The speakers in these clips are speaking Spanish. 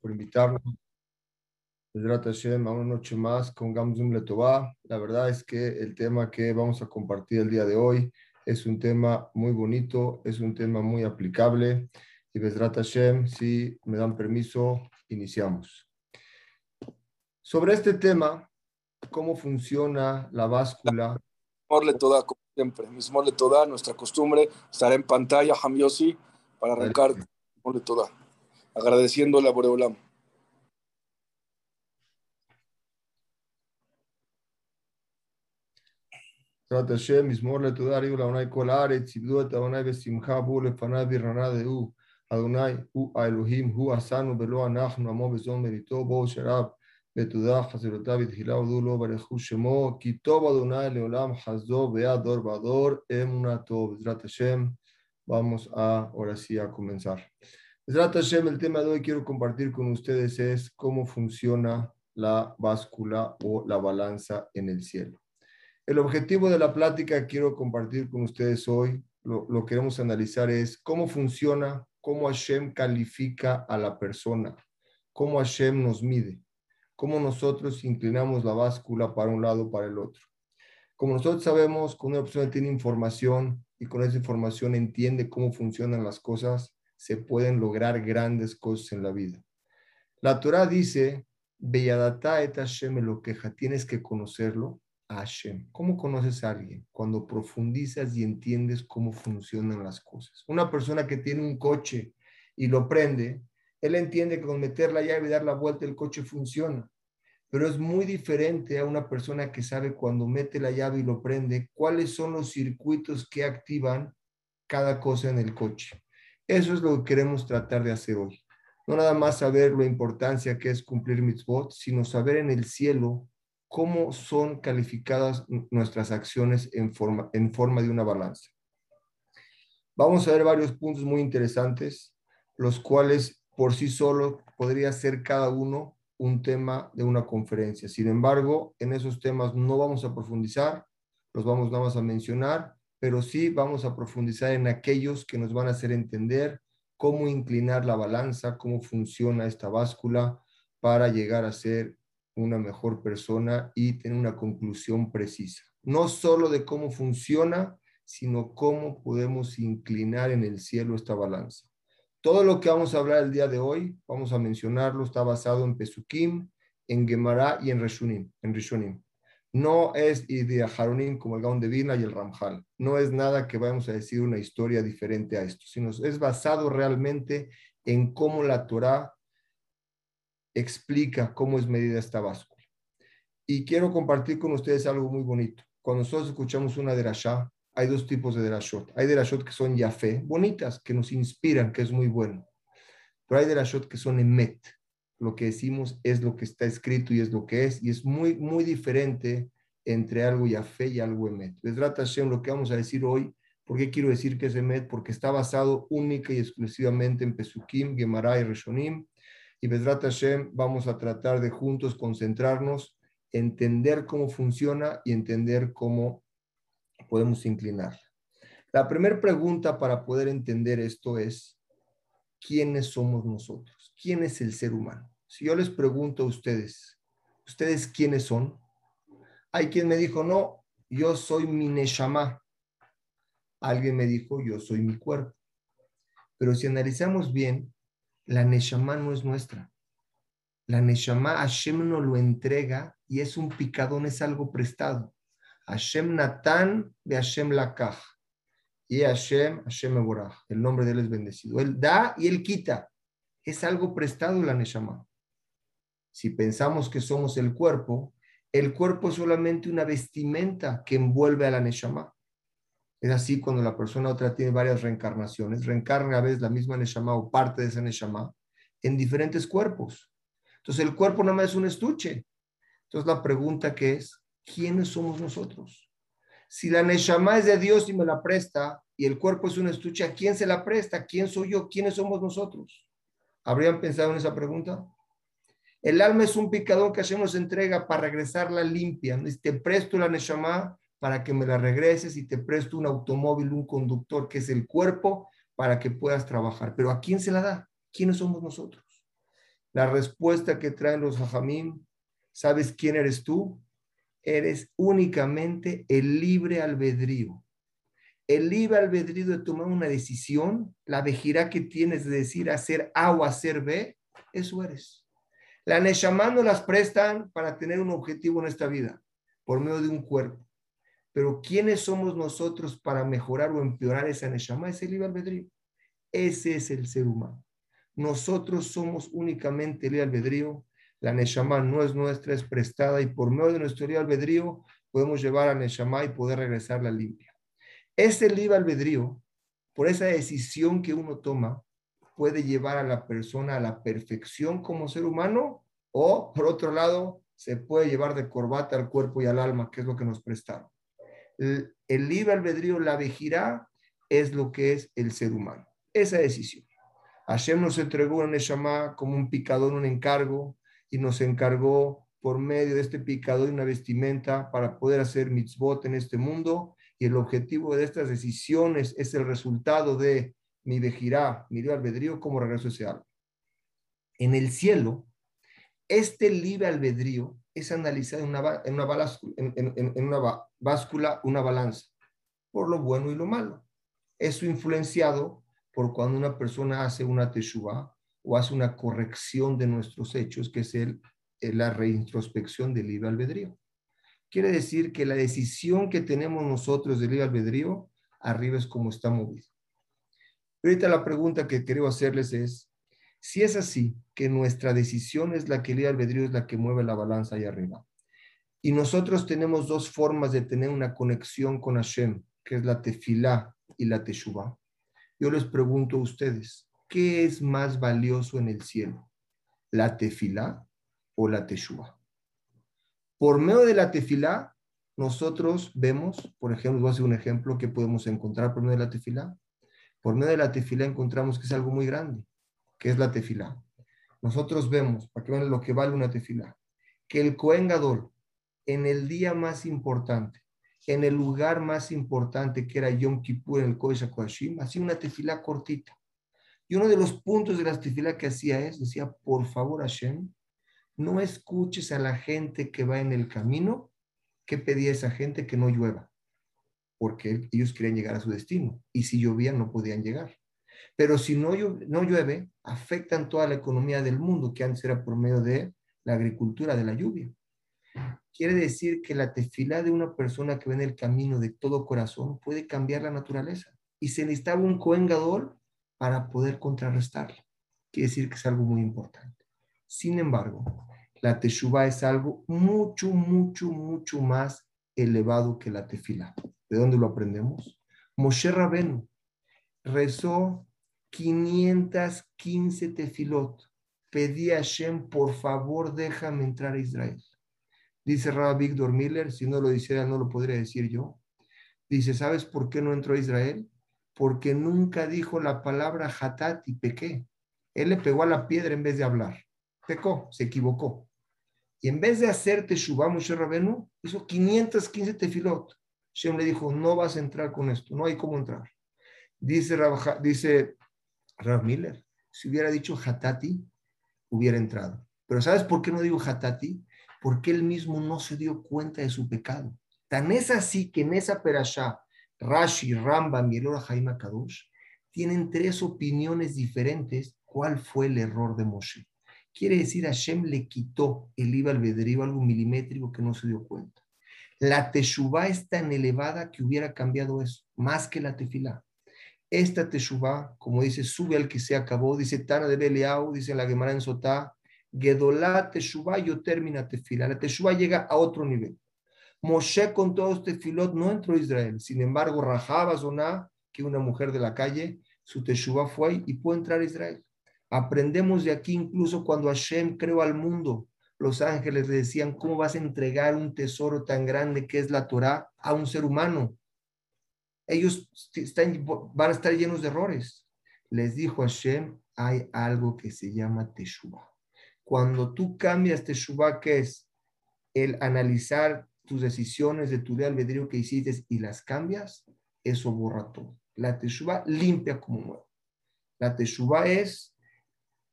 por invitarnos. a una noche más con Gamzum Letová. La verdad es que el tema que vamos a compartir el día de hoy es un tema muy bonito, es un tema muy aplicable. Y Besrat Hashem, si me dan permiso, iniciamos. Sobre este tema, cómo funciona la báscula. Morle toda, como siempre. Mismorle toda, nuestra costumbre, estar en pantalla, Hamiosi, para arrancar. Morle toda agradeciéndole a Boreolam. בעזרת השם, מזמור לתודה ריבו לאדוני כל הארץ, עבדו את אדוני בשמחה, בואו לפניו ברננה דעו. אדוני הוא האלוהים, הוא עשנו ולא אנחנו, עמו וזון מריתו, בואו שרב בתודה, חזרותיו בתחילה הודו לו, ברכו שמו, כי טוב אדוני לעולם חסדו, ויד דור ועדור, אמונתו. בעזרת השם, vamos a ahora sí a comenzar. el tema de hoy quiero compartir con ustedes es cómo funciona la báscula o la balanza en el cielo. El objetivo de la plática quiero compartir con ustedes hoy, lo, lo queremos analizar es cómo funciona, cómo Hashem califica a la persona, cómo Hashem nos mide, cómo nosotros inclinamos la báscula para un lado para el otro. Como nosotros sabemos, cuando una persona tiene información y con esa información entiende cómo funcionan las cosas, se pueden lograr grandes cosas en la vida. La Torah dice, Beyadata et Hashem lo queja, tienes que conocerlo a Hashem. ¿Cómo conoces a alguien? Cuando profundizas y entiendes cómo funcionan las cosas. Una persona que tiene un coche y lo prende, él entiende que con meter la llave y dar la vuelta el coche funciona. Pero es muy diferente a una persona que sabe cuando mete la llave y lo prende, cuáles son los circuitos que activan cada cosa en el coche. Eso es lo que queremos tratar de hacer hoy. No nada más saber la importancia que es cumplir mitzvot, sino saber en el cielo cómo son calificadas nuestras acciones en forma, en forma de una balanza. Vamos a ver varios puntos muy interesantes, los cuales por sí solo podría ser cada uno un tema de una conferencia. Sin embargo, en esos temas no vamos a profundizar, los vamos nada más a mencionar pero sí vamos a profundizar en aquellos que nos van a hacer entender cómo inclinar la balanza, cómo funciona esta báscula para llegar a ser una mejor persona y tener una conclusión precisa. No solo de cómo funciona, sino cómo podemos inclinar en el cielo esta balanza. Todo lo que vamos a hablar el día de hoy, vamos a mencionarlo, está basado en Pesukim, en Gemara y en Rishonim. En Rishonim. No es de Haronim como el Gaon de Vina y el Ramjal. No es nada que vamos a decir una historia diferente a esto, sino es basado realmente en cómo la Torah explica cómo es medida esta báscula. Y quiero compartir con ustedes algo muy bonito. Cuando nosotros escuchamos una derashá, hay dos tipos de derashot. Hay derashot que son yafé, bonitas, que nos inspiran, que es muy bueno. Pero hay derashot que son emet, lo que decimos es lo que está escrito y es lo que es, y es muy, muy diferente entre algo fe y algo emet. trata Hashem, lo que vamos a decir hoy, ¿por qué quiero decir que es emet? Porque está basado única y exclusivamente en Pesukim, Gemara y Reshonim, y Bezrat Hashem vamos a tratar de juntos concentrarnos, entender cómo funciona y entender cómo podemos inclinar. La primera pregunta para poder entender esto es, ¿quiénes somos nosotros? quién es el ser humano. Si yo les pregunto a ustedes, ¿ustedes quiénes son? Hay quien me dijo, no, yo soy mi Neshama. Alguien me dijo, yo soy mi cuerpo. Pero si analizamos bien, la Neshama no es nuestra. La Neshama Hashem nos lo entrega y es un picadón, es algo prestado. Hashem Natan de Hashem Lakach. Y Hashem, Hashem Eborah. El nombre de él es bendecido. Él da y él quita es algo prestado la Neshama. Si pensamos que somos el cuerpo, el cuerpo es solamente una vestimenta que envuelve a la Neshama. Es así cuando la persona otra tiene varias reencarnaciones, reencarna a veces la misma Neshama o parte de esa Neshama en diferentes cuerpos. Entonces el cuerpo nada más es un estuche. Entonces la pregunta que es, ¿quiénes somos nosotros? Si la Neshama es de Dios y me la presta y el cuerpo es un estuche, ¿a quién se la presta? ¿Quién soy yo? ¿Quiénes somos nosotros? ¿Habrían pensado en esa pregunta? El alma es un picadón que Hashem nos entrega para regresarla limpia. Te presto la Neshama para que me la regreses y te presto un automóvil, un conductor que es el cuerpo para que puedas trabajar. Pero ¿a quién se la da? ¿Quiénes somos nosotros? La respuesta que traen los hajamim, ¿sabes quién eres tú? Eres únicamente el libre albedrío. El libre albedrío de tomar una decisión, la vejirá que tienes de decir hacer A o hacer B, eso eres. La Neshama no las prestan para tener un objetivo en esta vida, por medio de un cuerpo. Pero ¿quiénes somos nosotros para mejorar o empeorar esa Neshama? Es el libre albedrío. Ese es el ser humano. Nosotros somos únicamente el albedrío. La Neshama no es nuestra, es prestada y por medio de nuestro libre albedrío podemos llevar a Neshama y poder regresarla limpia. Ese libre albedrío, por esa decisión que uno toma, puede llevar a la persona a la perfección como ser humano o, por otro lado, se puede llevar de corbata al cuerpo y al alma, que es lo que nos prestaron. El, libre albedrío, la vejirá, es lo que es el ser humano. Esa decisión. Hashem nos entregó una Neshama como un picador, un encargo, y nos encargó por medio de este picador una vestimenta para poder hacer mitzvot en este mundo. Y el objetivo de estas decisiones es el resultado de mi vejirá, mi libre albedrío, como regreso ese alma. En el cielo, este libre albedrío es analizado en una, en una, en, una báscula, una balanza, por lo bueno y lo malo. Eso influenciado por cuando una persona hace una teshuva o hace una corrección de nuestros hechos, que es el, la reintrospección del libre albedrío. Quiere decir que la decisión que tenemos nosotros del libre albedrío, arriba es como está movido. Ahorita la pregunta que quiero hacerles es, si es así, que nuestra decisión es la que el albedrío es la que mueve la balanza ahí arriba, y nosotros tenemos dos formas de tener una conexión con Hashem, que es la tefilá y la teshuvah. Yo les pregunto a ustedes, ¿qué es más valioso en el cielo? ¿La tefilá o la teshuvah? Por medio de la tefilá, nosotros vemos, por ejemplo, voy a hacer un ejemplo que podemos encontrar por medio de la tefilá. Por medio de la tefilá encontramos que es algo muy grande, que es la tefilá. Nosotros vemos, para que vean lo que vale una tefilá, que el Cohen Gadol, en el día más importante, en el lugar más importante que era Yom Kippur, en el Kodesh HaKodashim, hacía una tefilá cortita. Y uno de los puntos de la tefilá que hacía es, decía, por favor Hashem, no escuches a la gente que va en el camino, que pedía esa gente que no llueva porque ellos querían llegar a su destino y si llovía no podían llegar. Pero si no, no llueve, afectan toda la economía del mundo, que antes era por medio de la agricultura, de la lluvia. Quiere decir que la tefilá de una persona que ve en el camino de todo corazón puede cambiar la naturaleza. Y se necesitaba un coengador para poder contrarrestarlo. Quiere decir que es algo muy importante. Sin embargo, la teshuva es algo mucho, mucho, mucho más elevado que la tefilá. ¿De dónde lo aprendemos? Moshe Rabenu rezó 515 tefilot. Pedí a Hashem, por favor, déjame entrar a Israel. Dice Rabbi Víctor Miller, si no lo hiciera, no lo podría decir yo. Dice, ¿sabes por qué no entró a Israel? Porque nunca dijo la palabra hatat y pequé. Él le pegó a la piedra en vez de hablar. Pecó, se equivocó. Y en vez de hacer Teshuvah, Moshe Rabenu hizo 515 tefilot. Shem le dijo, no vas a entrar con esto, no hay cómo entrar. Dice Rav, dice Miller, si hubiera dicho Hatati, hubiera entrado. Pero ¿sabes por qué no digo Hatati? Porque él mismo no se dio cuenta de su pecado. Tan es así que en esa perashá, Rashi, Rambam y el Jaime Kadosh tienen tres opiniones diferentes cuál fue el error de Moshe. Quiere decir, Hashem le quitó el IVA albedrío, algo milimétrico que no se dio cuenta. La teshuvá es tan elevada que hubiera cambiado eso, más que la tefilá. Esta teshuvá, como dice, sube al que se acabó, dice Tana de Beliau, dice la Gemara en Sotá, Gedolá teshuvá yo termina tefilá. La teshuvá llega a otro nivel. Moshe con todo este filot no entró a Israel. Sin embargo, Rahab Zoná, que una mujer de la calle, su teshuvá fue y pudo entrar a Israel. Aprendemos de aquí incluso cuando Hashem creó al mundo los ángeles le decían, ¿cómo vas a entregar un tesoro tan grande que es la Torah a un ser humano? Ellos están, van a estar llenos de errores. Les dijo Hashem, hay algo que se llama Teshuvah. Cuando tú cambias Teshuvah, que es el analizar tus decisiones de tu de albedrío que hiciste y las cambias, eso borra todo. La Teshuvah limpia como nuevo. La Teshuvah es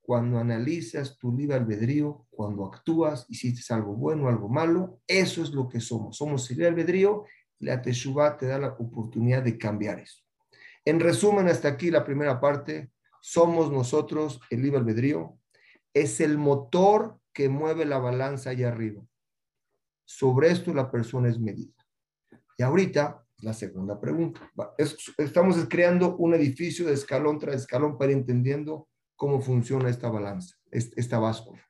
cuando analizas tu libre albedrío, cuando actúas, hiciste algo bueno, algo malo, eso es lo que somos. Somos el libre albedrío y la Teshuvah te da la oportunidad de cambiar eso. En resumen, hasta aquí la primera parte, somos nosotros el libre albedrío, es el motor que mueve la balanza allá arriba. Sobre esto la persona es medida. Y ahorita, la segunda pregunta. estamos creando un edificio de escalón tras escalón para ir entendiendo cómo funciona esta balanza, esta báscula.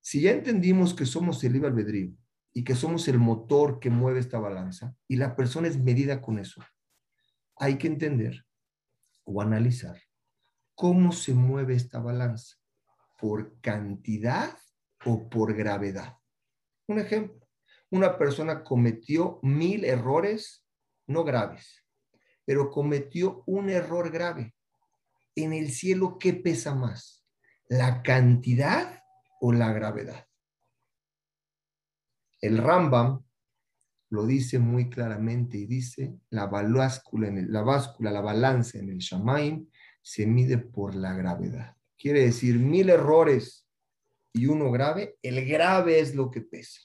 Si ya entendimos que somos el libre albedrío y que somos el motor que mueve esta balanza y la persona es medida con eso, hay que entender o analizar cómo se mueve esta balanza, por cantidad o por gravedad. Un ejemplo, una persona cometió mil errores no graves, pero cometió un error grave en el cielo, ¿qué pesa más? ¿La cantidad o la gravedad? El Rambam lo dice muy claramente y dice, la báscula, la báscula, la balanza en el Shamaim se mide por la gravedad. Quiere decir, mil errores y uno grave, el grave es lo que pesa.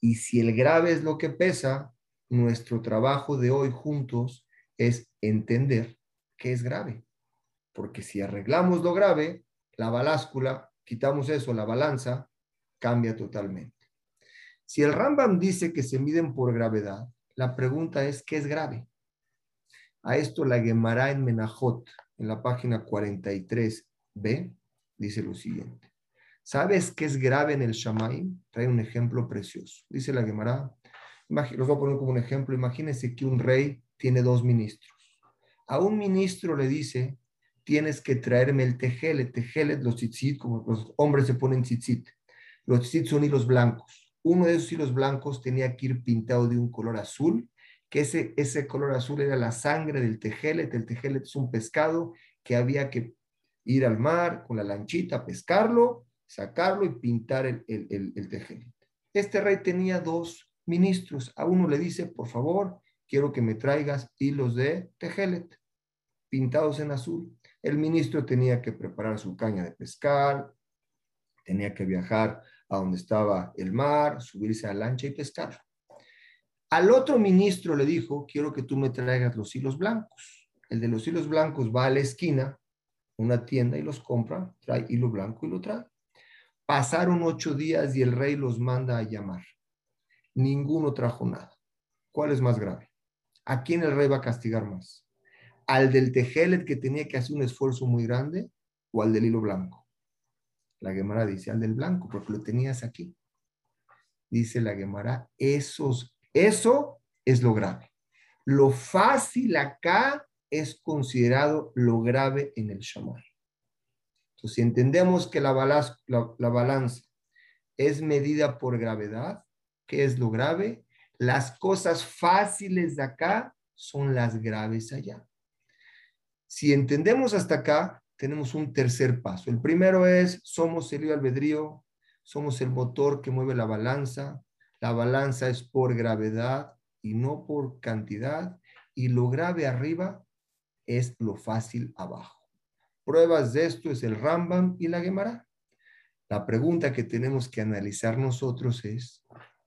Y si el grave es lo que pesa, nuestro trabajo de hoy juntos es entender que es grave. Porque si arreglamos lo grave, la baláscula, quitamos eso, la balanza, cambia totalmente. Si el Rambam dice que se miden por gravedad, la pregunta es, ¿qué es grave? A esto la Gemara en Menajot, en la página 43b, dice lo siguiente. ¿Sabes qué es grave en el Shamaim? Trae un ejemplo precioso. Dice la Gemara, los voy a poner como un ejemplo. Imagínense que un rey tiene dos ministros. A un ministro le dice, tienes que traerme el tejelet, tejelet, los tzitzit, como los hombres se ponen tzitzit. Los tzitzit son hilos blancos. Uno de esos hilos blancos tenía que ir pintado de un color azul, que ese, ese color azul era la sangre del tejelet. El tejelet es un pescado que había que ir al mar con la lanchita, pescarlo, sacarlo y pintar el, el. Este rey tenía dos ministros. A uno le dice, por favor, quiero que me traigas hilos de tejelet pintados en azul. El ministro tenía que preparar su caña de pescar, tenía que viajar a donde estaba el mar, subirse a la lancha y pescar. Al otro ministro le dijo, quiero que tú me traigas los hilos blancos. El de los hilos blancos va a la esquina, una tienda y los compra, trae hilo blanco y lo trae. Pasaron ocho días y el rey los manda a llamar. Ninguno trajo nada. ¿Cuál es más grave? ¿A quién el rey va a castigar más? al del tejelet que tenía que hacer un esfuerzo muy grande o al del hilo blanco. La Gemara dice al del blanco porque lo tenías aquí. Dice la Gemara, esos, eso es lo grave. Lo fácil acá es considerado lo grave en el shamar. Entonces, si entendemos que la, la balanza es medida por gravedad, ¿qué es lo grave? Las cosas fáciles de acá son las graves allá. Si entendemos hasta acá, tenemos un tercer paso. El primero es, somos el albedrío, somos el motor que mueve la balanza. La balanza es por gravedad y no por cantidad. Y lo grave arriba es lo fácil abajo. Pruebas de esto es el Rambam y la Gemara. La pregunta que tenemos que analizar nosotros es,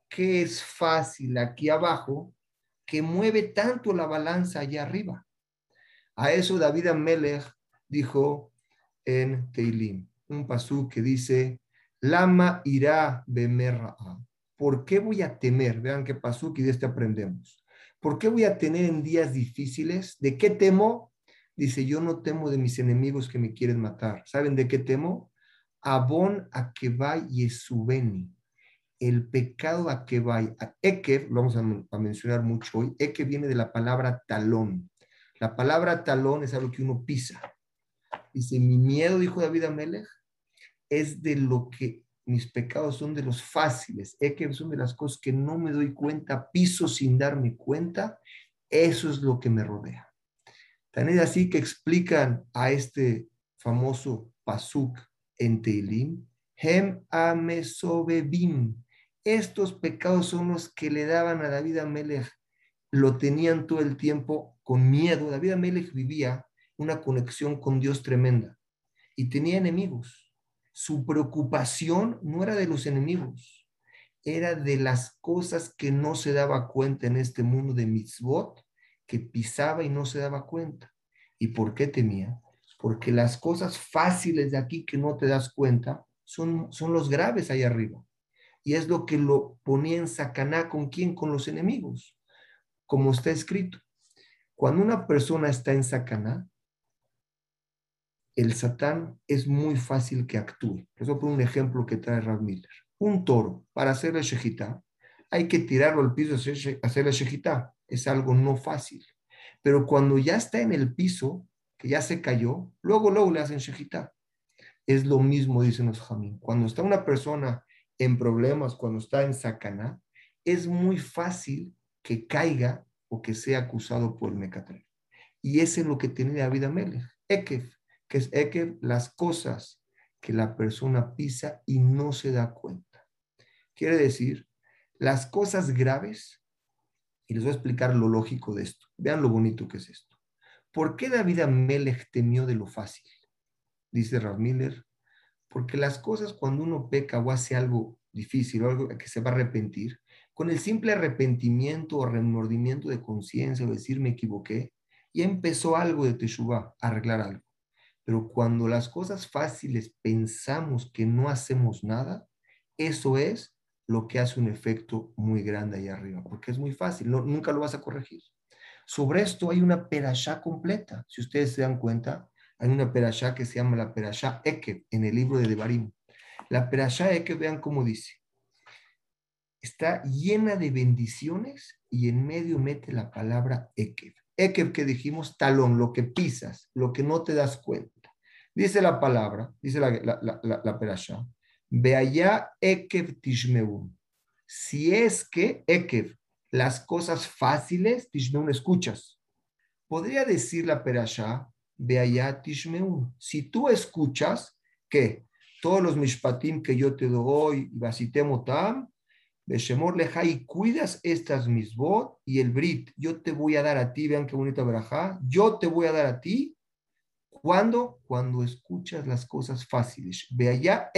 ¿qué es fácil aquí abajo que mueve tanto la balanza allá arriba? A eso David Amelech dijo en Teilim, un pasú que dice, Lama irá bemerra. ¿Por qué voy a temer? Vean qué pasú que de este aprendemos. ¿Por qué voy a tener en días difíciles? ¿De qué temo? Dice, yo no temo de mis enemigos que me quieren matar. ¿Saben de qué temo? Abón a que Yesubeni. El pecado a que va. Eke, lo vamos a, mencionar mucho hoy. Eke viene de la palabra talón. La palabra talón es algo que uno pisa. Dice, mi miedo, dijo David Amelech, es de lo que mis pecados son de los fáciles, es que son de las cosas que no me doy cuenta, piso sin darme cuenta, eso es lo que me rodea. Tan es así que explican a este famoso pasuk en Teilim, Hem amesobebim. Estos pecados son los que le daban a David Amelech, lo tenían todo el tiempo con miedo. David Amelech vivía una conexión con Dios tremenda. y tenía enemigos. Su preocupación no era de los enemigos, era de las cosas que no se daba cuenta en este mundo de mitzvot, que pisaba y no se daba cuenta. ¿Y por qué temía? Porque las cosas fáciles de aquí que no te das cuenta son, son los graves ahí arriba. Y es lo que lo ponía en sacaná con quién, con los enemigos, como está escrito. Cuando una persona está en sacaná, el satán es muy fácil que actúe. A poner un ejemplo que trae Rav Miller. Un toro, para hacer la hay que tirarlo al piso hacer la shejitá. Es algo no fácil. Pero cuando ya está en el piso, que ya se cayó, luego, luego le hacen shejitá. Es lo mismo, dicen los jamín. Cuando está una persona en problemas, cuando está en sacaná, es muy fácil que caiga o que sea acusado por el mecatrén. Y ese es lo que tiene la vida. Ekev, que es Ekev, las cosas que la persona pisa y no se da cuenta. Quiere decir, las cosas graves, y les voy a explicar lo lógico de esto. Vean lo bonito que es esto. ¿Por qué David Amelech temió de lo fácil? Dice Rav Miller, porque las cosas cuando uno peca o hace algo difícil o algo que se va a arrepentir, con el simple arrepentimiento o remordimiento de conciencia o decir me equivoqué, ya empezó algo de Teshuvah, arreglar algo. Pero cuando las cosas fáciles pensamos que no hacemos nada, eso es lo que hace un efecto muy grande ahí arriba, porque es muy fácil, nunca lo vas a corregir. Sobre esto hay una perashá completa. Si ustedes se dan cuenta, hay una perashá que se llama la perashá Ekev en el libro de Devarim. La perashá Ekev, vean cómo dice. Está llena de bendiciones y en medio mete la palabra Ekev. Ekev que dijimos talón, lo que pisas, lo que no te das cuenta. Dice la palabra, dice la, la, la, la perashá, allá Ekev Tishmeun. Si es que Ekev, las cosas fáciles, Tishmeun, escuchas. Podría decir la perashá, allá Tishmeun. Si tú escuchas que todos los mishpatim que yo te doy, basitemotam, Beshemor leja y cuidas estas misbot y el brit, yo te voy a dar a ti, vean qué bonita verajá, yo te voy a dar a ti ¿Cuándo? Cuando escuchas las cosas fáciles. Ve allá,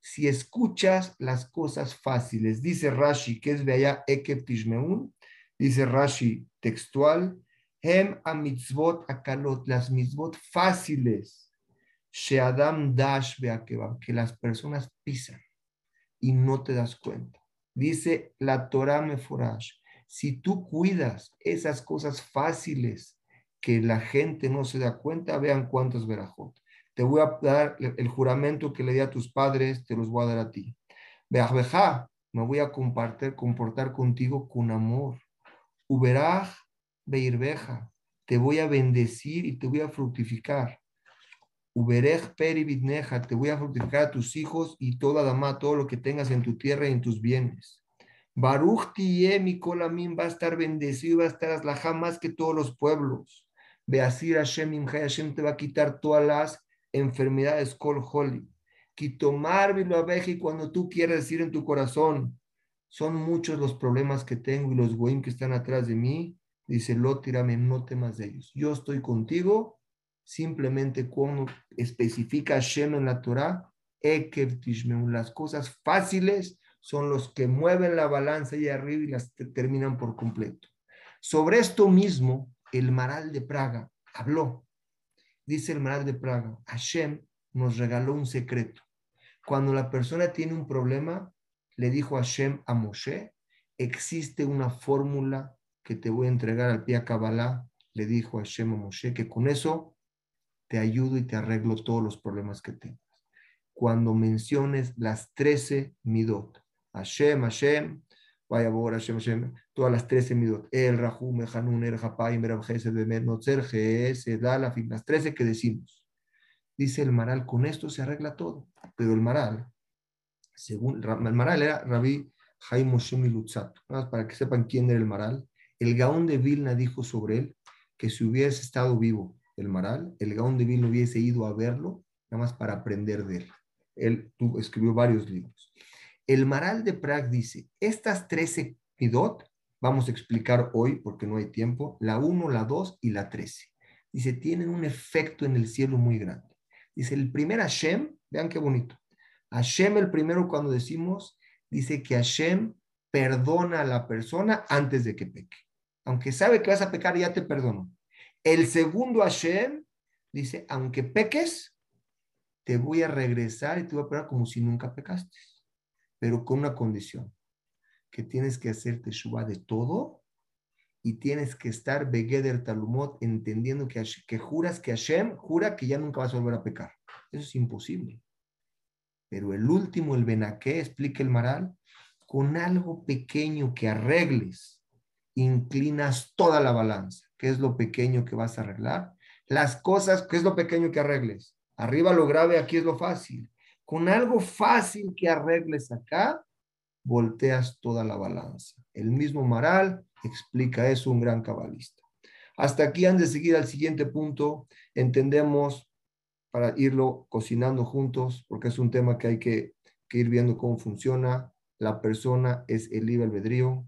Si escuchas las cosas fáciles, dice Rashi, que es ve allá, dice Rashi textual, Hem a mitzvot akalot, las mitzvot fáciles, Sheadam dash que las personas pisan y no te das cuenta. Dice la Torah Meforash, si tú cuidas esas cosas fáciles que la gente no se da cuenta, vean cuántos verajot. Te voy a dar el juramento que le di a tus padres, te los voy a dar a ti. Beajbeja, me voy a compartir, comportar contigo con amor. Uberaj, beirbeja, te voy a bendecir y te voy a fructificar. Uberej peribidneja, te voy a fructificar a tus hijos y toda dama, todo lo que tengas en tu tierra y en tus bienes. Baruch mi colamín va a estar bendecido, va a estar aslajá más que todos los pueblos. Beasir Hashem Hashem te va a quitar todas las enfermedades Kol Holy. Quitomar y cuando tú quieres decir en tu corazón, son muchos los problemas que tengo y los goim que están atrás de mí. Dice, lo tírame, no temas de ellos. Yo estoy contigo, simplemente cuando especifica Hashem en la Torah, las cosas fáciles son los que mueven la balanza y arriba y las terminan por completo. Sobre esto mismo, el Maral de Praga habló. Dice el Maral de Praga, Hashem nos regaló un secreto. Cuando la persona tiene un problema, le dijo Hashem a Moshe, existe una fórmula que te voy a entregar al pie a Kabbalah, le dijo Hashem a Moshe, que con eso te ayudo y te arreglo todos los problemas que tengas. Cuando menciones las 13 midot, Hashem, Hashem, vaya a Hashem, Hashem, todas las 13 midot, el Rahum, el Hanun, el Hapaim, el Abjesed, el Notzer, Ges, Dalafim, las 13 que decimos. Dice el Maral, con esto se arregla todo. Pero el Maral, según el Maral era Rabbi Haim Moshe Milutzat, para que sepan quién era el Maral. El Gaón de Vilna dijo sobre él que si hubiese estado vivo el Maral, el Gaón de Vilna hubiese ido a verlo, nada más para aprender de él. Él escribió varios libros. El Maral de Prague dice, estas 13 midot, vamos a explicar hoy porque no hay tiempo, la 1, la 2 y la 13. Dice, tienen un efecto en el cielo muy grande. Dice, el primer Hashem, vean qué bonito. Hashem, el primero cuando decimos, dice que Hashem perdona a la persona antes de que peque. Aunque sabe que vas a pecar, ya te perdono. El segundo Hashem dice, aunque peques, te voy a regresar y te voy a perdonar como si nunca pecaste. Pero con una condición, que tienes que hacerte teshuva de todo y tienes que estar Begeder Talumot entendiendo que, que juras que Hashem jura que ya nunca vas a volver a pecar. Eso es imposible. Pero el último, el Benaqué, explica el Maral, con algo pequeño que arregles, inclinas toda la balanza. ¿Qué es lo pequeño que vas a arreglar? Las cosas, ¿qué es lo pequeño que arregles? Arriba lo grave, aquí es lo fácil. Con algo fácil que arregles acá, volteas toda la balanza. El mismo Maral explica eso, un gran cabalista. Hasta aquí, antes de seguir al siguiente punto, entendemos para irlo cocinando juntos, porque es un tema que hay que, que ir viendo cómo funciona la persona es el libre albedrío,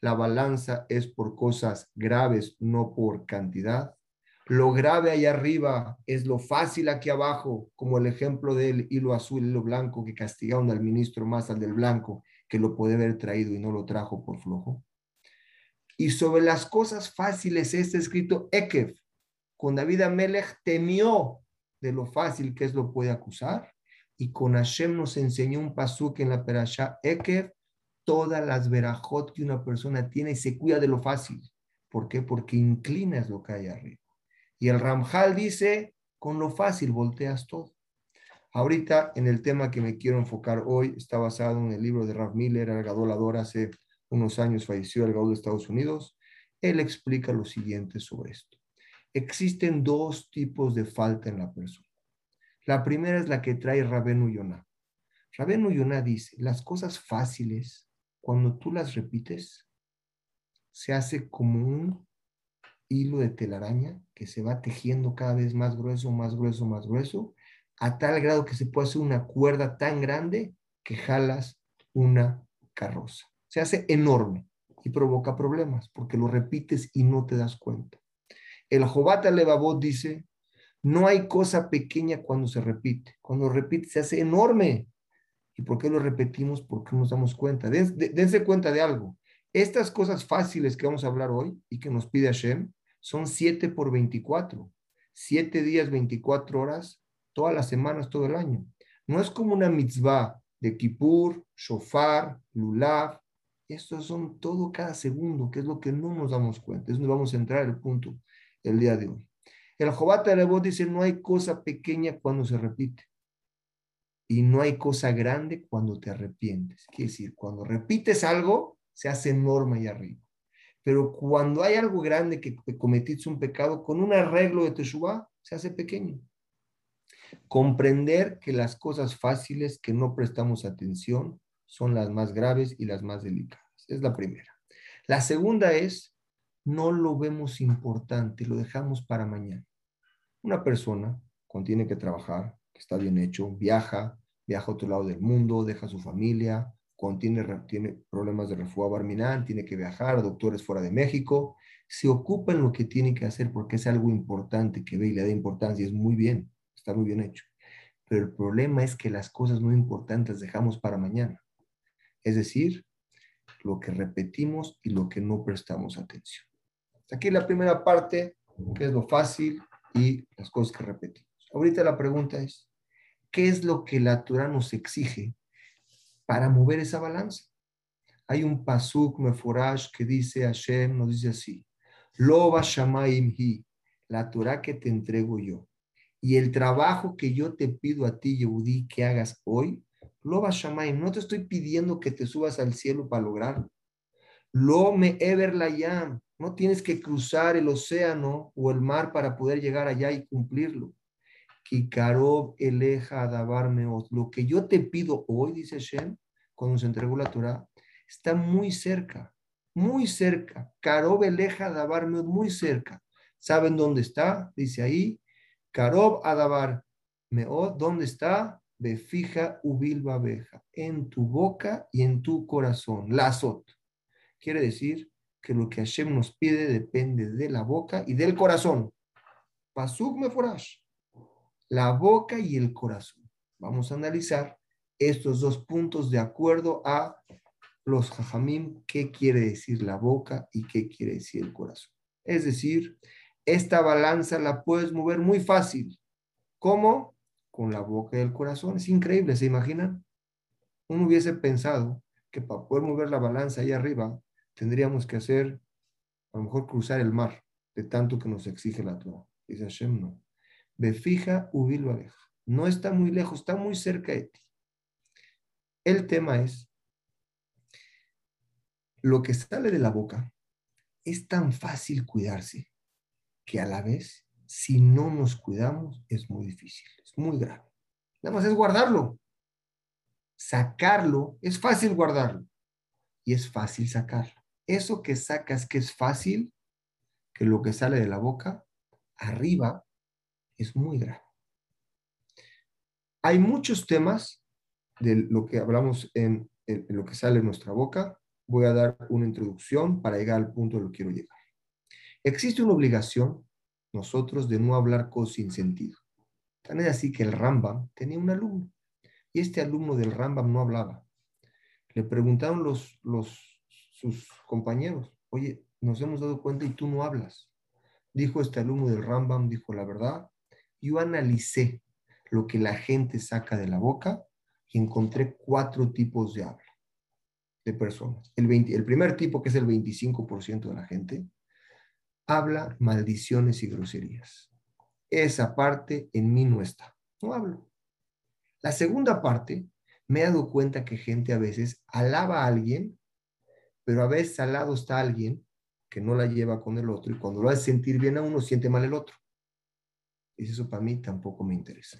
la balanza es por cosas graves, no por cantidad. Lo grave allá arriba es lo fácil aquí abajo, como el ejemplo del hilo azul y hilo blanco que castigaron al ministro más al del blanco, que lo puede haber traído y no lo trajo por flojo. Y sobre las cosas fáciles está escrito Ekev. Con David Amelech temió de lo fácil que es lo puede acusar y con Hashem nos enseñó un pasuk en la Perashá Ekev, todas las verajot que una persona tiene y se cuida de lo fácil. ¿Por qué? Porque inclinas lo que hay arriba. Y el Ramjal dice, con lo fácil volteas todo. Ahorita en el tema que me quiero enfocar hoy está basado en el libro de Rav Miller, el Gadolador, hace unos años falleció el Gadol de Estados Unidos. Él explica lo siguiente sobre esto. Existen dos tipos de falta en la persona. La primera es la que trae Rabenu Yonah. Rabenu Yonah dice, las cosas fáciles, cuando tú las repites, se hace como un hilo de telaraña que se va tejiendo cada vez más grueso, más grueso, más grueso, a tal grado que se puede hacer una cuerda tan grande que jalas una carroza. Se hace enorme y provoca problemas porque lo repites y no te das cuenta. El Jobata Levavot dice, no hay cosa pequeña cuando se repite. Cuando repite se hace enorme. ¿Y por qué lo repetimos? Porque nos damos cuenta. Dense, cuenta de algo. Estas cosas fáciles que vamos a hablar hoy y que nos pide Hashem son 7 por 24. 7 días, 24 horas, todas las semanas, todo el año. No es como una mitzvah de Kippur, Shofar, Lulav. Estos son todo cada segundo, que es lo que no nos damos cuenta. Es donde vamos a entrar el punto el día de hoy. El Jobat Arabot dice, no hay cosa pequeña cuando se repite. Y no hay cosa grande cuando te arrepientes. Quiere decir, cuando repites algo, se hace enorme ahí arriba. Pero cuando hay algo grande que cometiste un pecado, con un arreglo de Teshuvah, se hace pequeño. Comprender que las cosas fáciles que no prestamos atención son las más graves y las más delicadas. Es la primera. La segunda es no lo vemos importante, lo dejamos para mañana. Una persona, cuando tiene que trabajar, que está bien hecho, viaja, viaja a otro lado del mundo, deja a su familia, tiene, problemas de refugia barminal, tiene que viajar, doctores fuera de México, se ocupa en lo que tiene que hacer porque es algo importante que ve y le da importancia, es muy bien, está muy bien hecho. Pero el problema es que las cosas no importantes dejamos para mañana. Es decir, lo que repetimos y lo que no prestamos atención. Aquí la primera parte, que es lo fácil y las cosas que repetimos. Ahorita la pregunta es, ¿qué es lo que la Torah nos exige para mover esa balanza? Hay un pasuk meforash que dice Hashem, nos dice así, Lo shamaim hi, la Torah que te entrego yo. Y el trabajo que yo te pido a ti, Yehudi, que hagas hoy, lo shamaim, no te estoy pidiendo que te subas al cielo para lograrlo. Lo me ever la yam, no tienes que cruzar el océano o el mar para poder llegar allá y cumplirlo. Eleja. Lo que yo te pido hoy, dice Shem, cuando se entregó la Torah, está muy cerca, muy cerca. Karob eleja adabarmeot, muy cerca. ¿Saben dónde está? Dice ahí, Karob adabar meot, ¿dónde está? Befija ubil babeja, en tu boca y en tu corazón. Lazot. Quiere decir, que lo que Hashem nos pide depende de la boca y del corazón. Pasuk meforash. La boca y el corazón. Vamos a analizar estos dos puntos de acuerdo a los jajamim, qué quiere decir la boca y qué quiere decir el corazón. Es decir, esta balanza la puedes mover muy fácil. ¿Cómo? Con la boca y el corazón. Es increíble, ¿se imaginan? Uno hubiese pensado que para poder mover la balanza ahí arriba tendríamos que hacer, a lo mejor cruzar el mar, de tanto que nos exige la Torah. Dice Hashem, no. Befija ubil aleja. No está muy lejos, está muy cerca de ti. El tema es, lo que sale de la boca es tan fácil cuidarse que a la vez, si no nos cuidamos, es muy difícil, es muy grave. Nada más es guardarlo. Sacarlo, es fácil guardarlo y es fácil sacarlo. Eso que sacas que es fácil, que lo que sale de la boca, arriba, es muy grave. Hay muchos temas de lo que hablamos en, lo que sale de nuestra boca. Voy a dar una introducción para llegar al punto de lo que quiero llegar. Existe una obligación, nosotros, de no hablar cosas sin sentido. Tan es así que el Rambam tenía un alumno y este alumno del Rambam no hablaba. Le preguntaron los, los, sus compañeros, oye, nos hemos dado cuenta y tú no hablas. Dijo este alumno del Rambam, dijo la verdad, yo analicé lo que la gente saca de la boca y encontré cuatro tipos de habla de personas. El, el primer tipo, que es el 25% de la gente, habla maldiciones y groserías. Esa parte en mí no está. No hablo. La segunda parte, me he dado cuenta que gente a veces alaba a alguien, pero a veces al lado está alguien que no la lleva con el otro y cuando lo hace sentir bien a uno, siente mal el otro. Eso para mí tampoco me interesa.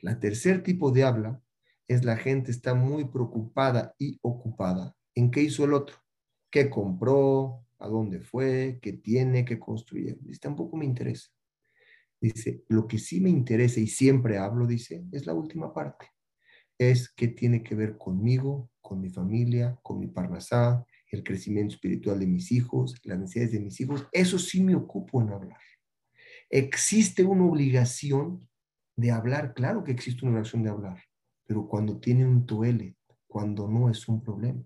La tercer tipo de habla es la gente está muy preocupada y ocupada en qué hizo el otro, qué compró, a dónde fue, qué tiene, qué construir. Dice, tampoco me interesa. Dice, lo que sí me interesa y siempre hablo, dice, es la última parte. Es qué tiene que ver conmigo, con mi familia, con mi parnasá, el crecimiento espiritual de mis hijos, las necesidades de mis hijos. Eso sí me ocupo en hablar. Existe una obligación de hablar, claro que existe una obligación de hablar, pero cuando tiene un tuele, cuando no es un problema.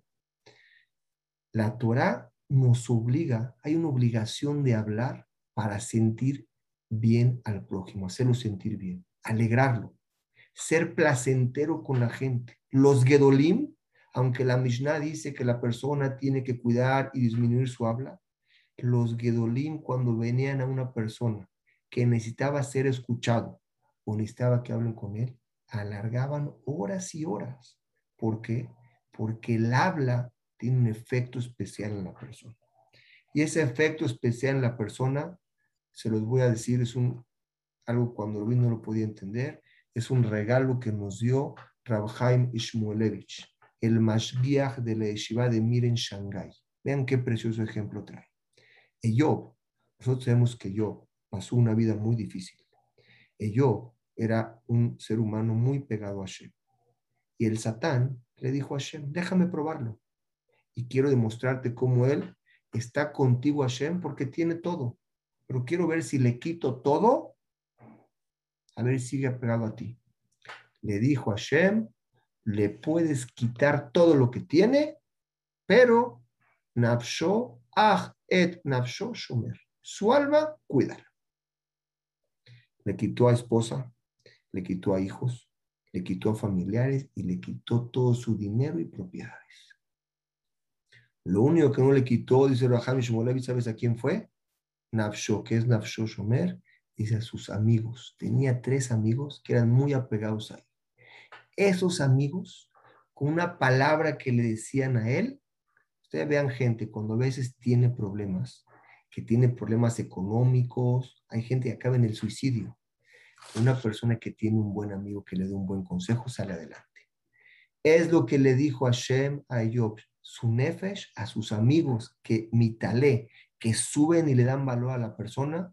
La Torah nos obliga, hay una obligación de hablar para sentir bien al prójimo, hacerlo sentir bien, alegrarlo, ser placentero con la gente. Los Gedolim, aunque la Mishnah dice que la persona tiene que cuidar y disminuir su habla, los Gedolim cuando venían a una persona que necesitaba ser escuchado o necesitaba que hablen con él, alargaban horas y horas. ¿Por qué? Porque el habla tiene un efecto especial en la persona. Y ese efecto especial en la persona, se los voy a decir, es un, algo cuando lo no lo podía entender, es un regalo que nos dio Rabhaim Ishmuelevich, el Mashgiach de la Yeshiva de Mir en Shanghái. Vean qué precioso ejemplo trae. Job, nosotros sabemos que Job pasó una vida muy difícil. Job era un ser humano muy pegado a Hashem. Y el Satán le dijo a Hashem, déjame probarlo. Y quiero demostrarte cómo él está contigo Hashem porque tiene todo. Pero quiero ver si le quito todo, a ver si sigue apegado a ti. Le dijo a Hashem, le puedes quitar todo lo que tiene, pero Nafsho, ah et Nafsho Shomer. Su alma, cuídala. Le quitó a esposa, le quitó a hijos, le quitó a familiares y le quitó todo su dinero y propiedades. Lo único que no le quitó, dice Raham Shmolevi, ¿sabes a quién fue? Nafsho, que es Nafsho Shomer, dice a sus amigos. Tenía tres amigos que eran muy apegados a él. Esos amigos, con una palabra que le decían a él, ustedes vean gente cuando a veces tiene problemas, que tiene problemas económicos, hay gente que acaba en el suicidio. Una persona que tiene un buen amigo que le dé un buen consejo sale adelante. Es lo que le dijo Hashem a Job su nefesh a sus amigos que mitale, que suben y le dan valor a la persona,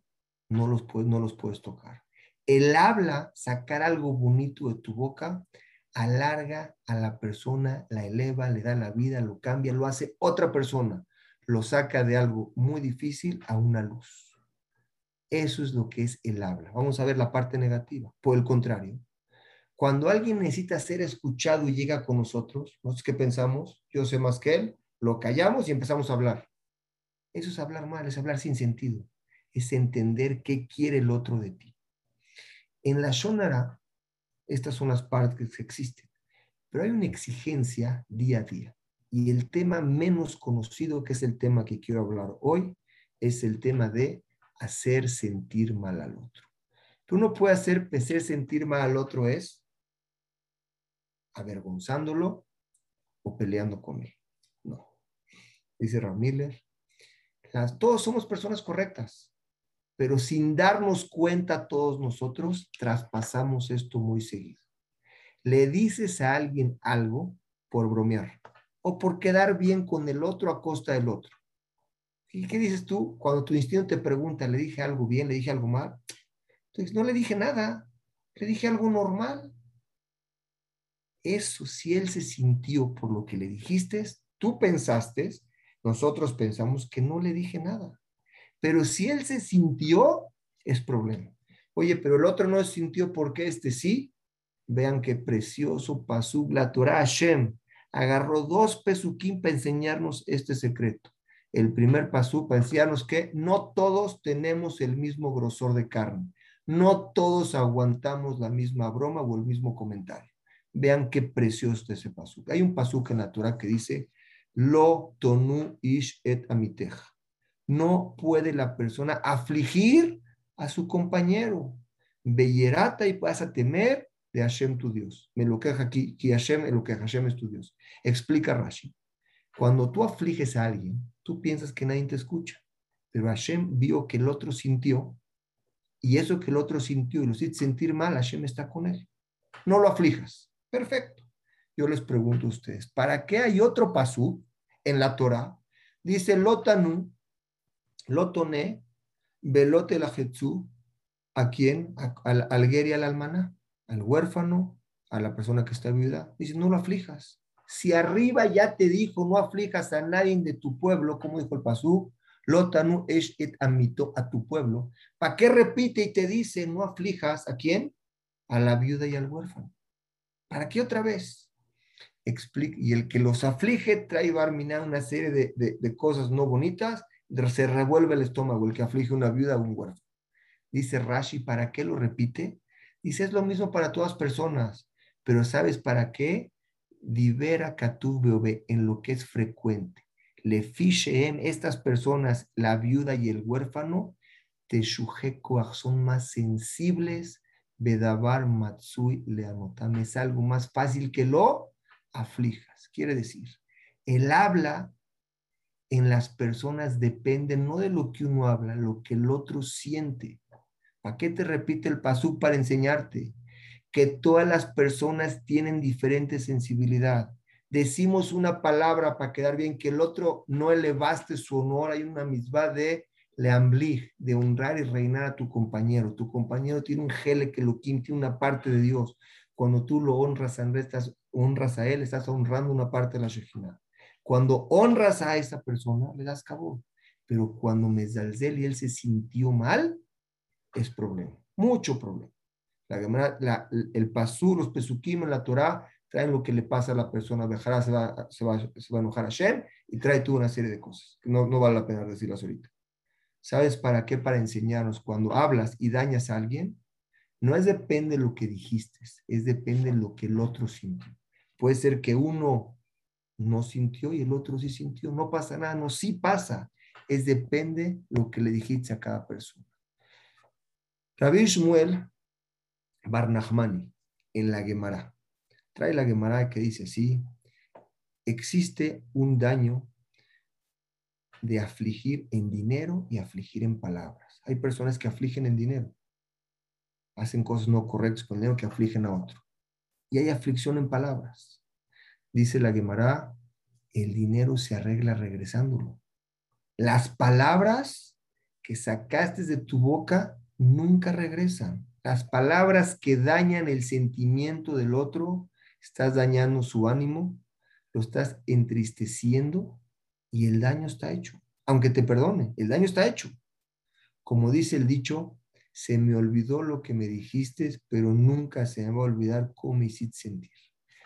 no los, puedes, no los puedes tocar. El habla, sacar algo bonito de tu boca, alarga a la persona, la eleva, le da la vida, lo cambia, lo hace otra persona, lo saca de algo muy difícil a una luz. Eso es lo que es el habla. Vamos a ver la parte negativa. Por el contrario, cuando alguien necesita ser escuchado y llega con nosotros, nosotros qué pensamos, yo sé más que él, lo callamos y empezamos a hablar. Eso es hablar mal, es hablar sin sentido, es entender qué quiere el otro de ti. En la Shonara, estas son las partes que existen, pero hay una exigencia día a día. Y el tema menos conocido, que es el tema que quiero hablar hoy, es el tema de hacer sentir mal al otro. Tú no puedes hacer, hacer sentir mal al otro es avergonzándolo o peleando con él. No. Dice Ramírez, todos somos personas correctas, pero sin darnos cuenta todos nosotros traspasamos esto muy seguido. Le dices a alguien algo por bromear o por quedar bien con el otro a costa del otro. ¿Y qué dices tú cuando tu instinto te pregunta, le dije algo bien, le dije algo mal? Entonces, no le dije nada, le dije algo normal. Eso, si él se sintió por lo que le dijiste, tú pensaste, nosotros pensamos que no le dije nada. Pero si él se sintió, es problema. Oye, pero el otro no se sintió porque este sí. Vean qué precioso pasú, la Torah Hashem agarró dos pesuquín para enseñarnos este secreto. El primer pasú para enseñarnos que no todos tenemos el mismo grosor de carne. No todos aguantamos la misma broma o el mismo comentario. Vean qué precioso ese pasú. Hay un pasú en la que dice, lo tonu ish et amiteja. No puede la persona afligir a su compañero. Beyerata y vas a temer de Hashem tu Dios. Me lo queja aquí, que Hashem, lo que Hashem es tu Dios. Explica Rashi. Cuando tú afliges a alguien, tú piensas que nadie te escucha, pero Hashem vio que el otro sintió y eso que el otro sintió y lo hiciste sentir mal, Hashem está con él. No lo aflijas. Perfecto. Yo les pregunto a ustedes, ¿para qué hay otro pasú en la Torah? Dice Lotanu, Lotone, Belote la ¿a quién? Al, al y al almaná al huérfano, a la persona que está viuda, dice, no lo aflijas. Si arriba ya te dijo, no aflijas a nadie de tu pueblo, como dijo el Pasú, Lotanu es et amito a tu pueblo. ¿Para qué repite y te dice, no aflijas a quién? A la viuda y al huérfano. ¿Para qué otra vez? Explica, y el que los aflige trae Barminá una serie de, de cosas no bonitas, se revuelve el estómago, el que aflige una viuda o un huérfano. Dice Rashi, ¿para qué lo repite? Dice, es lo mismo para todas personas, pero ¿sabes para qué? Divera ve en lo que es frecuente. Le en estas personas, la viuda y el huérfano, te son más sensibles, bedavar matsui le anotan. Es algo más fácil que lo aflijas. Quiere decir, el habla en las personas depende no de lo que uno habla, lo que el otro siente. ¿Para qué te repite el pasú para enseñarte? Que todas las personas tienen diferente sensibilidad. Decimos una palabra para quedar bien, que el otro no elevaste su honor. Hay una misma de leamblig, de honrar y reinar a tu compañero. Tu compañero tiene un gele que lo tiene una parte de Dios. Cuando tú lo honras a él, estás, honras a él, estás honrando una parte de la Shekhinah. Cuando honras a esa persona, le das cabo. Pero cuando Mezalzel y él se sintió mal, es problema, mucho problema. La, el pasú, los pesukim la Torah traen lo que le pasa a la persona, Bejará se va, se, va, a enojar a Shem y trae toda una serie de cosas no, no vale la pena decirlas ahorita. ¿Sabes para qué? Para enseñarnos cuando hablas y dañas a alguien, no es depende de lo que dijiste, es depende de lo que el otro sintió. Puede ser que uno no sintió y el otro sí sintió. No pasa nada, no, sí pasa. Es depende lo que le dijiste a cada persona. Rabbi Shmuel Barnahmani en la Gemara. Trae la Gemara que dice así, existe un daño de afligir en dinero y afligir en palabras. Hay personas que afligen en dinero, hacen cosas no correctas con dinero que afligen a otro. Y hay aflicción en palabras. Dice la Gemara, el dinero se arregla regresándolo. Las palabras que sacaste de tu boca nunca regresan. Las palabras que dañan el sentimiento del otro, estás dañando su ánimo, lo estás entristeciendo y el daño está hecho. Aunque te perdone, el daño está hecho. Como dice el dicho, se me olvidó lo que me dijiste, pero nunca se me va a olvidar cómo me hiciste sentir.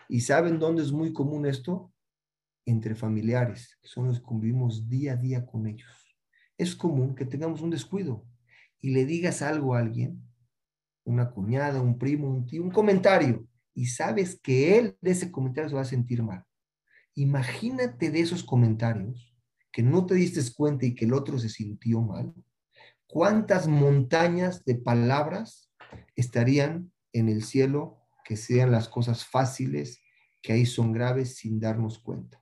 ¿Y saben dónde es muy común esto? Entre familiares, que son los que convivimos día a día con ellos. Es común que tengamos un descuido y le digas algo a alguien, una cuñada, un primo, un tío, un comentario, y sabes que él de ese comentario se va a sentir mal. Imagínate de esos comentarios que no te diste cuenta y que el otro se sintió mal. ¿Cuántas montañas de palabras estarían en el cielo que sean las cosas fáciles, que ahí son graves sin darnos cuenta?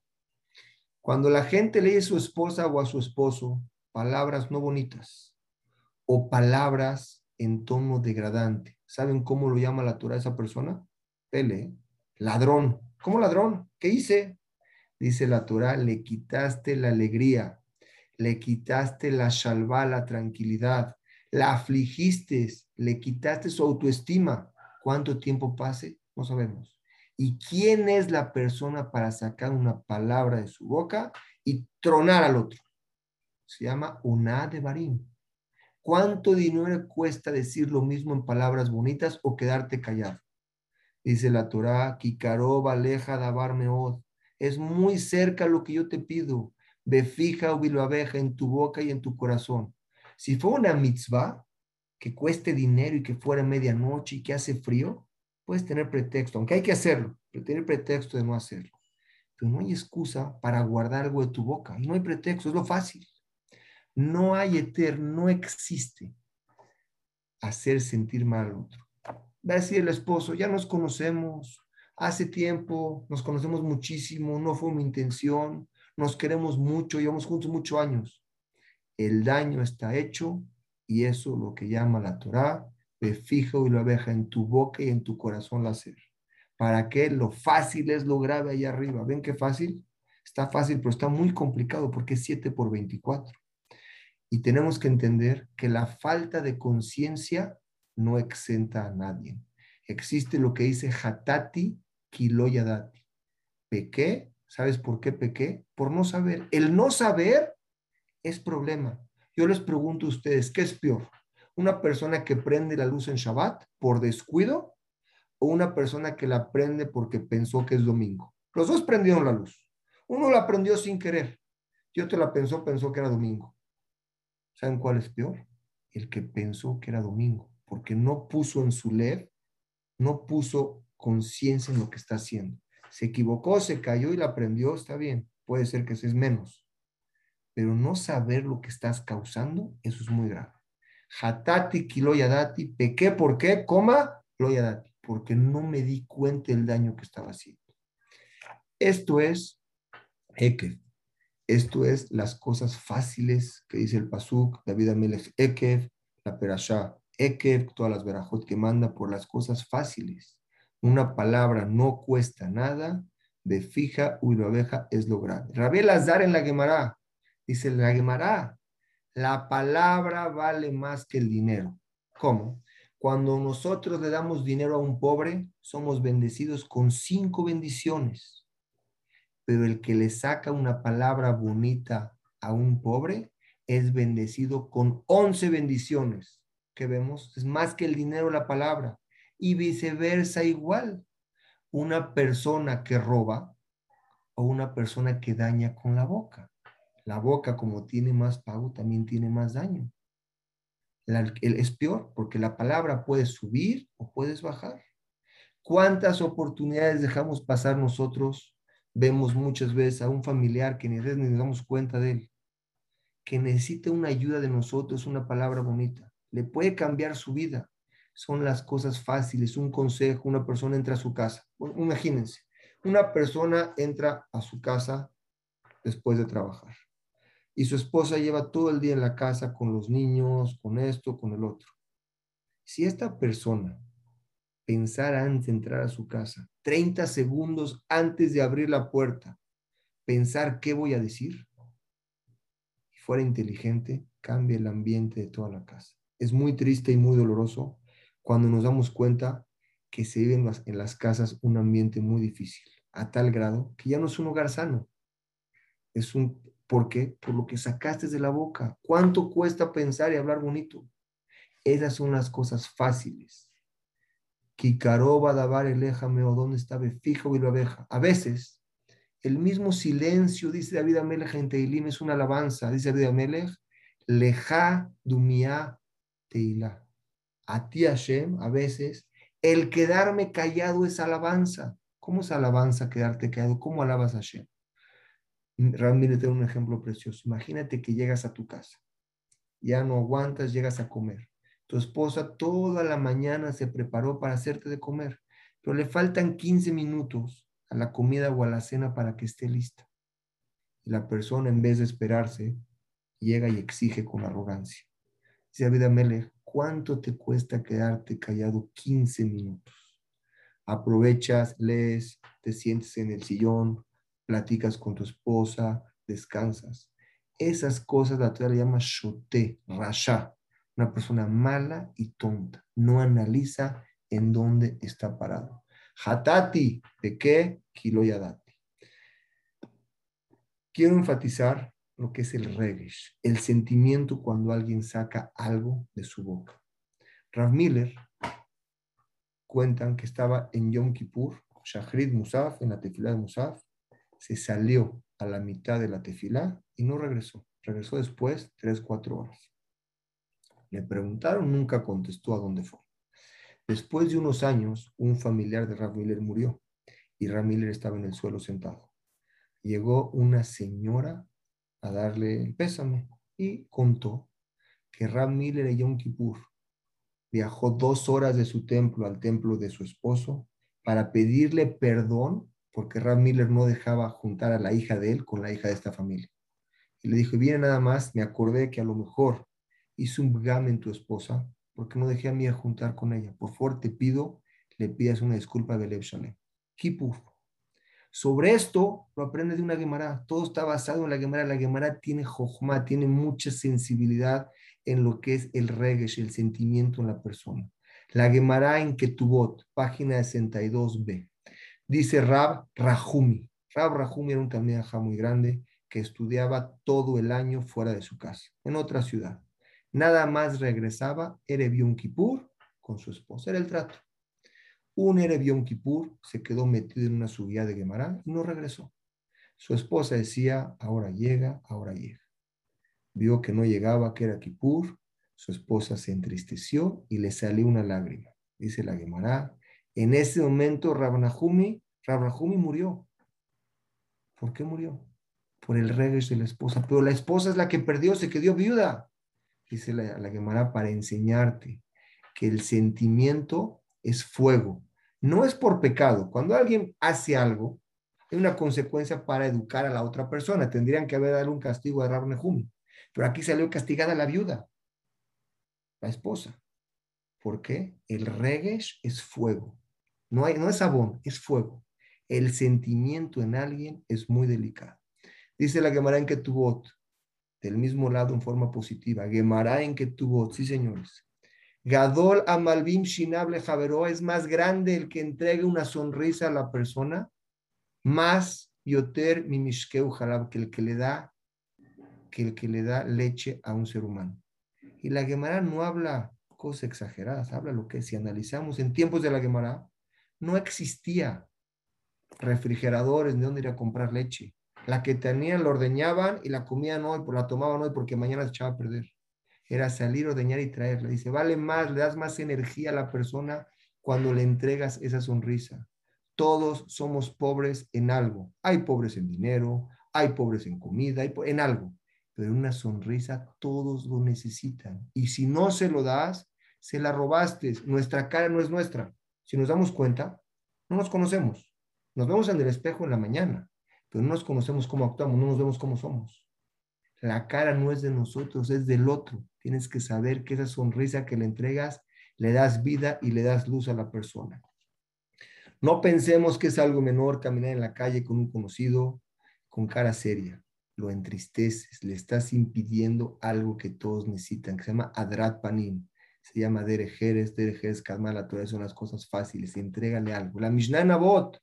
Cuando la gente lee a su esposa o a su esposo palabras no bonitas o palabras en tono degradante, ¿saben cómo lo llama la Torah a esa persona? Pele, ladrón. ¿Cómo ladrón? ¿Qué hice? Dice la Torah, le quitaste la alegría, le quitaste la shalva, la tranquilidad, la afligiste, le quitaste su autoestima. ¿Cuánto tiempo pase? No sabemos. ¿Y quién es la persona para sacar una palabra de su boca y tronar al otro? Se llama una de Barim. ¿Cuánto dinero cuesta decir lo mismo en palabras bonitas o quedarte callado? Dice la Torah, Kikaroba aleja dabar meod. Es muy cerca lo que yo te pido. Ve fija o abeja en tu boca y en tu corazón. Si fue una mitzvah que cueste dinero y que fuera medianoche y que hace frío, puedes tener pretexto, aunque hay que hacerlo, pero tener pretexto de no hacerlo. Pero no hay excusa para guardar algo de tu boca. Y no hay pretexto, es lo fácil. No hay eterno, no existe hacer sentir mal al otro. Va a decir el esposo, ya nos conocemos, hace tiempo, nos conocemos muchísimo, no fue mi intención, nos queremos mucho, llevamos juntos muchos años. El daño está hecho y eso lo que llama la Torah, ve fijo y lo abeja en tu boca y en tu corazón la hacer. ¿Para qué? Lo fácil es lo grave allá arriba. ¿Ven qué fácil? Está fácil, pero está muy complicado porque es 7 por 24. Y tenemos que entender que la falta de conciencia no exenta a nadie. Existe lo que dice hatati kiloyadati. Pequé, ¿sabes por qué pequé? Por no saber. El no saber es problema. Yo les pregunto a ustedes, ¿qué es peor? ¿Una persona que prende la luz en Shabbat por descuido o una persona que la prende porque pensó que es domingo? Los dos prendieron la luz. Uno la prendió sin querer y otro la pensó, pensó que era domingo. ¿Saben cuál es peor? El que pensó que era domingo, porque no puso en su led, no puso conciencia en lo que está haciendo. Se equivocó, se cayó y la aprendió, está bien, puede ser que es menos, pero no saber lo que estás causando, eso es muy grave. Hatati kiloyadati, pequé, ¿por qué? Coma, loyadati, porque no me di cuenta del daño que estaba haciendo. Esto es Ekev. Esto es las cosas fáciles que dice el Pasuk, David Amelech Ekev, la Perashá Ekev, todas las verajot que manda por las cosas fáciles. Una palabra no cuesta nada, de fija uy abeja es lo grande. Rabel Azar en la Gemara, dice la Gemara, la palabra vale más que el dinero. ¿Cómo? Cuando nosotros le damos dinero a un pobre, somos bendecidos con cinco bendiciones pero el que le saca una palabra bonita a un pobre es bendecido con once bendiciones. que vemos? Es más que el dinero la palabra. Y viceversa igual. Una persona que roba o una persona que daña con la boca. La boca, como tiene más pago, también tiene más daño. es peor porque la palabra puede subir o puedes bajar. ¿Cuántas oportunidades dejamos pasar nosotros vemos muchas veces a un familiar que ni nos damos cuenta de él, que necesita una ayuda de nosotros, una palabra bonita, le puede cambiar su vida. Son las cosas fáciles, un consejo, una persona entra a su casa. imagínense, una persona entra a su casa después de trabajar y su esposa lleva todo el día en la casa con los niños, con esto, con el otro. Si esta persona pensar antes de entrar a su casa, 30 segundos antes de abrir la puerta, pensar qué voy a decir, y fuera inteligente, cambia el ambiente de toda la casa. Es muy triste y muy doloroso cuando nos damos cuenta que se vive en las, en las casas un ambiente muy difícil, a tal grado que ya no es un hogar sano, es un ¿Por qué? Por lo que sacaste de la boca. ¿Cuánto cuesta pensar y hablar bonito? Esas son las cosas fáciles. Kikaroba dabar eléjame o dónde estaba fijo y la abeja. A veces, el mismo silencio, dice David Amelech en Teilim, es una alabanza. Dice David Amelech, leja dumia teila. A ti Hashem, a veces, el quedarme callado es alabanza. ¿Cómo es alabanza quedarte callado? ¿Cómo alabas a Hashem? Ramírez te un ejemplo precioso. Imagínate que llegas a tu casa, ya no aguantas, llegas a comer. Tu esposa toda la mañana se preparó para hacerte de comer, pero le faltan 15 minutos a la comida o a la cena para que esté lista. Y la persona, en vez de esperarse, llega y exige con arrogancia. Dice David Amelech, ¿cuánto te cuesta quedarte callado 15 minutos? Aprovechas, lees, te sientes en el sillón, platicas con tu esposa, descansas. Esas cosas la Torah le llama shote, rasha, una persona mala y tonta. No analiza en dónde está parado. Hatati, ¿de qué? Kiloyadati. Quiero enfatizar lo que es el regesh, el sentimiento cuando alguien saca algo de su boca. Rav Miller cuentan que estaba en Yom Kippur, Shahrid Musaf, en la tefilá de Musaf, se salió a la mitad de la tefilá y no regresó. Regresó después, tres, cuatro horas. Le preguntaron, nunca contestó a dónde fue. Después de unos años, un familiar de Rav Miller murió y Rav Miller estaba en el suelo sentado. Llegó una señora a darle el pésame y contó que Rav Miller en Yom Kippur viajó dos horas de su templo al templo de su esposo para pedirle perdón porque Rav Miller no dejaba juntar a la hija de él con la hija de esta familia. Y le dijo, viene nada más, me acordé que a lo mejor hice un gam en tu esposa, porque no dejé a mí juntar con ella. Por favor, te pido, le pidas una disculpa a Beleb Shalem. Kipur. Sobre esto lo aprende de una Gemara. Todo está basado en la Gemara. La Gemara tiene jojma, tiene mucha sensibilidad en lo que es el regesh, el sentimiento en la persona. La Gemara en Ketubot, página 62b. Dice Rab Rahumi. Rab Rahumi era un también muy grande que estudiaba todo el año fuera de su casa, en otra ciudad. Nada más regresaba Erev Kippur con su esposa. Era el trato. Un Erev Kippur se quedó metido en una subida de Gemara y no regresó. Su esposa decía, ahora llega, ahora llega. Vio que no llegaba, que era Kippur. Su esposa se entristeció y le salió una lágrima. Dice la Gemara. En ese momento Rabnahumi, Rabnahumi murió. ¿Por qué murió? Por el regreso de la esposa. Pero la esposa es la que perdió, se quedó viuda dice la, la para enseñarte que el sentimiento es fuego. No es por pecado. Cuando alguien hace algo, hay una consecuencia para educar a la otra persona. Tendrían que haber dado un castigo a Rab Pero aquí salió castigada la viuda, la esposa. ¿Por qué? El regesh es fuego. No, hay, no es sabón, es fuego. El sentimiento en alguien es muy delicado. Dice la Gemara en Ketubot, del mismo lado en forma positiva. Gemara en que tuvo, sí señores. Gadol Amalbim Shinable Javeroa es más grande el que entregue una sonrisa a la persona, más Yoter Mimishkeu Jalab, que el que le da, que el que le da leche a un ser humano. Y la Gemara no habla cosas exageradas, habla lo que si analizamos en tiempos de la Gemara, no existía refrigeradores de dónde ir a comprar leche. La que tenían la ordeñaban y la comían hoy, pues la tomaban hoy porque mañana se echaba a perder. Era salir, ordeñar y traerla. Dice, vale más, le das más energía a la persona cuando le entregas esa sonrisa. Todos somos pobres en algo. Hay pobres en dinero, hay pobres en comida, hay en algo. Pero una sonrisa todos lo necesitan. Y si no se lo das, se la robaste. Nuestra cara no es nuestra. Si nos damos cuenta, no nos conocemos. Nos vemos en el espejo en la mañana pero no nos conocemos cómo actuamos, no nos vemos cómo somos. La cara no es de nosotros, es del otro. Tienes que saber que esa sonrisa que le entregas, le das vida y le das luz a la persona. No pensemos que es algo menor caminar en la calle con un conocido con cara seria. Lo entristeces, le estás impidiendo algo que todos necesitan, que se llama Adrat Panim. Se llama Derejeres, Derejeres, Kadma, la Torah son las cosas fáciles. Entrégale algo. La Mishnah Nabot,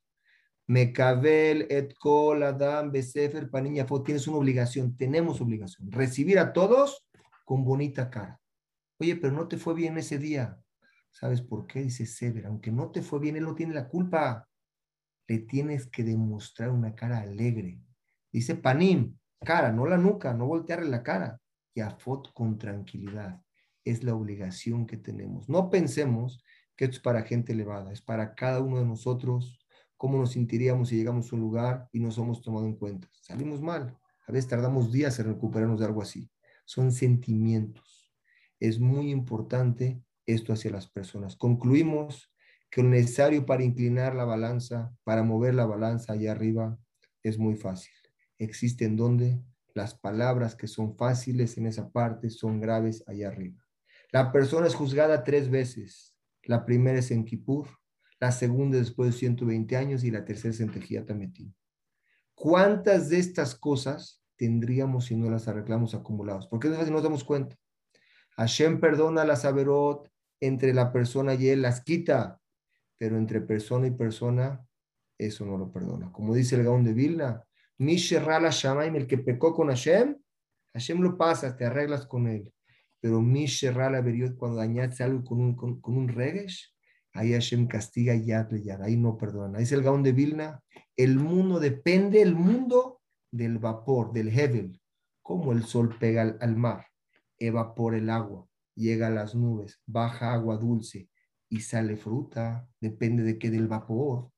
Mekabel et kol adam besefer paniña Tienes una obligación, tenemos obligación. Recibir a todos con bonita cara. Oye, pero no te fue bien ese día. ¿Sabes por qué? Dice Sever, aunque no te fue bien, él no tiene la culpa. Le tienes que demostrar una cara alegre. Dice Panim, cara, no la nuca, no voltearle la cara. Y a Fot con tranquilidad. Es la obligación que tenemos. No pensemos que esto es para gente elevada, es para cada uno de nosotros cómo nos sentiríamos si llegamos a un lugar y no somos tomados en cuenta. Salimos mal. A veces tardamos días en recuperarnos de algo así. Son sentimientos. Es muy importante esto hacia las personas. Concluimos que lo necesario para inclinar la balanza, para mover la balanza allá arriba, es muy fácil. Existen donde las palabras que son fáciles en esa parte son graves allá arriba. La persona es juzgada tres veces. La primera es en Kippur, la segunda después de 120 años y la tercera es en Tametín. ¿Cuántas de estas cosas tendríamos si no las arreglamos acumulados? Porque no nos damos cuenta. Hashem perdona las averot entre la persona y él, las quita, pero entre persona y persona, eso no lo perdona. Como dice el Gaón de Vilna, Misherrala Shamaim, el que pecó con Hashem, Hashem lo pasa, te arreglas con él. Pero Misherrala Beriot, cuando dañaste algo con un, con, con un regesh, Ahí Hashem castiga yad yad, ahí no perdona. Dice el Gaón de Vilna, el mundo depende, el mundo del vapor, del hevel, como el sol pega al, mar, evapora el agua, llega a las nubes, baja agua dulce y sale fruta, depende de qué, del vapor.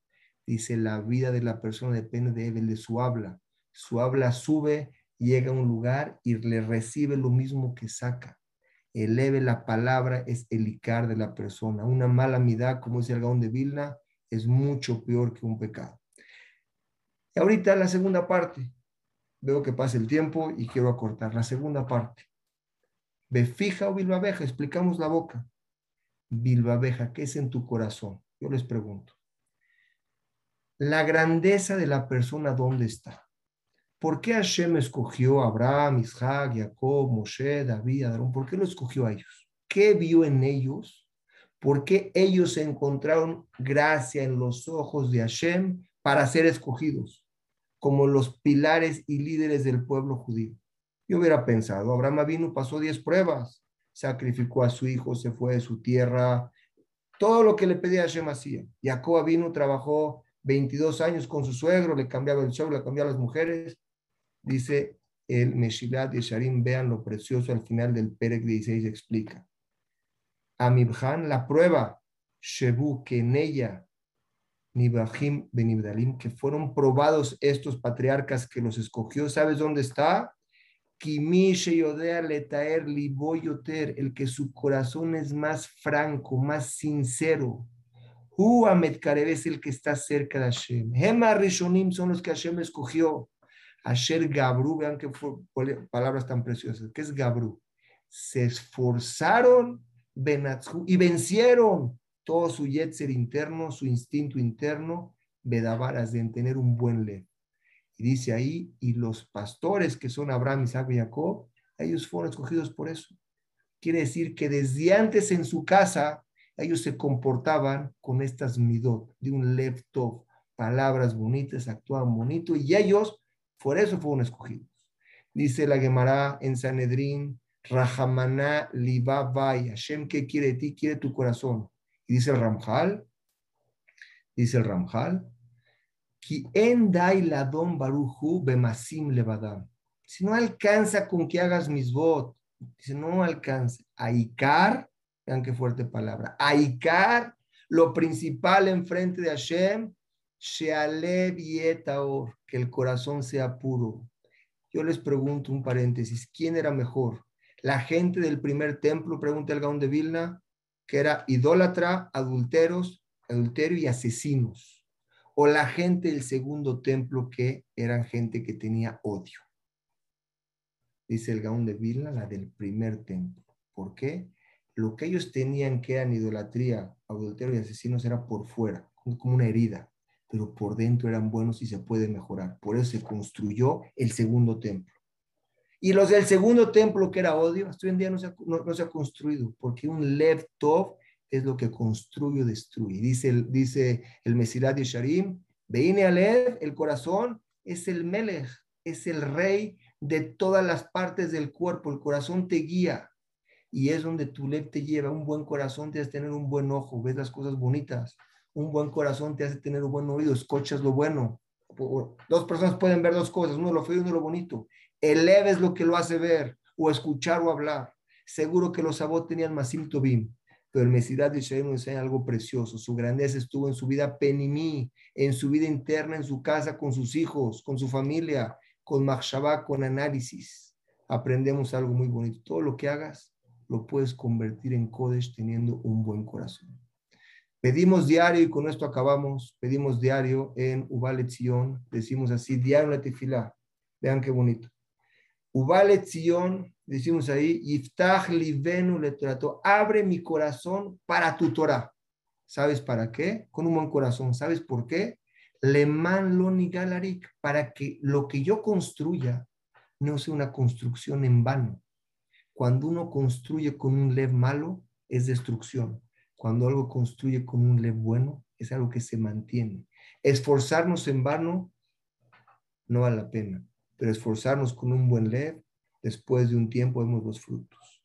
Dice, la vida de la persona depende de él, de su habla. Su habla sube, llega a un lugar y le recibe lo mismo que saca eleve la palabra es el icar de la persona. Una mala midad, como dice el Gaón de Vilna, es mucho peor que un pecado. Y ahorita la segunda parte. Veo que pasa el tiempo y quiero acortar. La segunda parte. Befija o bilbabeja, explicamos la boca. Bilbabeja, ¿qué es en tu corazón? Yo les pregunto. La grandeza de la persona, ¿dónde está? ¿Por qué Hashem escogió a Abraham, Isaac, Jacob, Moshe, David, Aarón? ¿Por qué lo escogió a ellos? ¿Qué vio en ellos? ¿Por qué ellos encontraron gracia en los ojos de Hashem para ser escogidos como los pilares y líderes del pueblo judío? Yo hubiera pensado, Abraham vino, pasó 10 pruebas, sacrificó a su hijo, se fue de su tierra, todo lo que le pedía Hashem hacía. Jacob vino, trabajó 22 años con su suegro, le cambiaba el show, le cambiaba las mujeres, Dice el Meshilat Sharim, vean lo precioso al final del Perek 16 explica. Amibhan, la prueba, Shebu, que en ella, Nibahim Benibdalim, que fueron probados estos patriarcas que los escogió, ¿sabes dónde está? Letaer Liboyoter, el que su corazón es más franco, más sincero. Hu es el que está cerca de Hashem. Hema Rishonim son los que Hashem escogió. Asher Gabru, vean qué palabras tan preciosas. ¿Qué es Gabru? Se esforzaron y vencieron todo su yetzer interno, su instinto interno, Bedavaras, de tener un buen led. Y dice ahí, y los pastores que son Abraham, Isaac y Jacob, ellos fueron escogidos por eso. Quiere decir que desde antes en su casa, ellos se comportaban con estas midot, de un lev palabras bonitas, actuaban bonito, y ellos por eso fueron escogidos. Dice la Gemara en Sanedrín, Rahamana Libavai, Hashem, ¿qué quiere de ti? Quiere tu corazón. Y dice el Ramjal, dice el Ramjal, Ki ladon baruchu bemasim levadam. Si no alcanza con que hagas mis votos, dice, no alcanza. Aikar, vean qué fuerte palabra, Aikar, lo principal enfrente de Hashem, que el corazón sea puro. Yo les pregunto un paréntesis, ¿quién era mejor? La gente del primer templo, pregunta el Gaón de Vilna, que era idólatra, adulteros, adulterio y asesinos. O la gente del segundo templo, que eran gente que tenía odio. Dice el Gaón de Vilna, la del primer templo. ¿Por qué? Lo que ellos tenían que eran idolatría, adulterio y asesinos era por fuera, como una herida pero por dentro eran buenos y se puede mejorar. Por eso se construyó el segundo templo. Y los del segundo templo, que era odio, hasta hoy en día no se ha, no, se ha construido, porque un Lev Tov es lo que construye o destruye. Dice el, dice el Mesilat de Sharim, Veine Alev, el corazón, es el Melech, es el rey de todas las partes del cuerpo. El corazón te guía y es donde tu Lev te lleva. Un buen corazón te tener un buen ojo, ves las cosas bonitas. Un buen corazón te hace tener un buen oído, escuchas lo bueno. Dos personas pueden ver dos cosas, uno lo feo y uno lo bonito. El Lev es lo que lo hace ver o escuchar o hablar. Seguro que los sabot tenían Masim Tobim, pero el Mesidad de Israel nos enseña algo precioso. Su grandeza estuvo en su vida penimí, en su vida interna, en su casa, con sus hijos, con su familia, con Machshavá, con análisis. Aprendemos algo muy bonito. Todo lo que hagas lo puedes convertir en Kodesh teniendo un buen corazón. Pedimos diario, y con esto acabamos, pedimos diario en Ubalet decimos así, diario la tefilá. Vean qué bonito. Ubalet decimos ahí, Yiftach livenu le abre mi corazón para tu Torah. ¿Sabes para qué? Con un buen corazón. ¿Sabes por qué? Le man lo galarik, para que lo que yo construya no sea una construcción en vano. Cuando uno construye con un lev malo, es destrucción. Cuando algo construye con un bueno, es algo que se mantiene. Esforzarnos en vano no vale la pena, pero esforzarnos con un buen lev después de un tiempo vemos los frutos.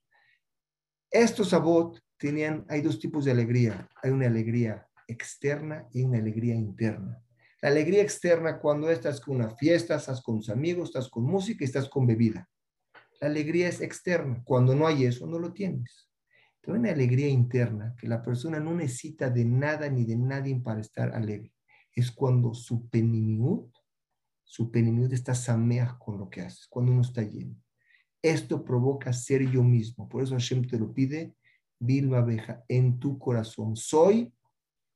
Estos sabot tenían, hay dos tipos de alegría. Hay una alegría externa y una alegría interna. La alegría externa cuando estás con una fiesta, estás con tus amigos, estás con música y estás con bebida. La alegría es externa. Cuando no hay eso, no lo tienes. Hay una alegría interna que la persona no necesita de nada ni de nadie para estar alegre. Es cuando su penimiut, su penimiut está sameach con lo que haces, cuando uno está lleno. Esto provoca ser yo mismo. Por eso Hashem te lo pide, Bilba abeja, en tu corazón. Soy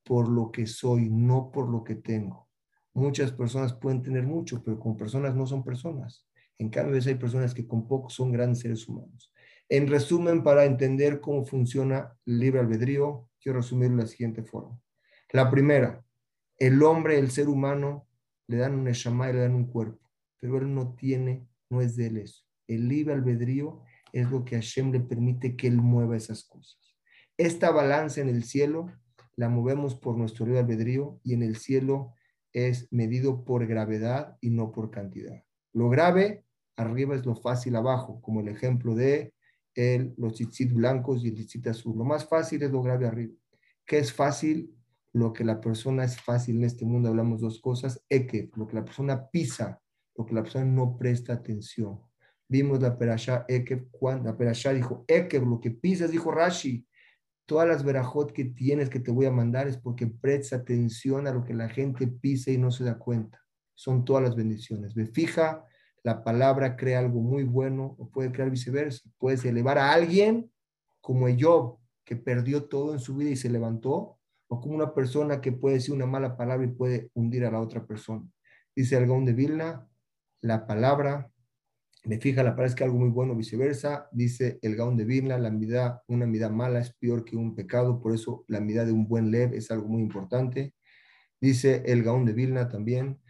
por lo que soy, no por lo que tengo. Muchas personas pueden tener mucho, pero con personas no son personas. En cambio, hay personas que con poco son grandes seres humanos. En resumen, para entender cómo funciona el libre albedrío, quiero resumirlo de la siguiente forma. La primera, el hombre, el ser humano, le dan un Neshama y le dan un cuerpo, pero él no tiene, no es de él eso. El libre albedrío es lo que Hashem le permite que él mueva esas cosas. Esta balanza en el cielo la movemos por nuestro libre albedrío y en el cielo es medido por gravedad y no por cantidad. Lo grave arriba es lo fácil abajo, como el ejemplo de el, los tzitzit blancos y el tzitzit azul. Lo más fácil es lo grave arriba. ¿Qué es fácil? Lo que la persona es fácil en este mundo, hablamos dos cosas. Eke, lo que la persona pisa, lo que la persona no presta atención. Vimos la perashá Ekev, cuando la perashá dijo, Ekev, lo que pisas, dijo Rashi, todas las verajot que tienes que te voy a mandar es porque presta atención a lo que la gente pisa y no se da cuenta. Son todas las bendiciones. Ve, fija, la palabra crea algo muy bueno o puede crear viceversa. Puedes elevar a alguien como Job, que perdió todo en su vida y se levantó, o como una persona que puede decir una mala palabra y puede hundir a la otra persona. Dice el Gaón de Vilna, la palabra me fija, la parece que algo muy bueno, viceversa. Dice el Gaón de Vilna, la vida, una vida mala es peor que un pecado, por eso la vida de un buen lev es algo muy importante. Dice el Gaón de Vilna también,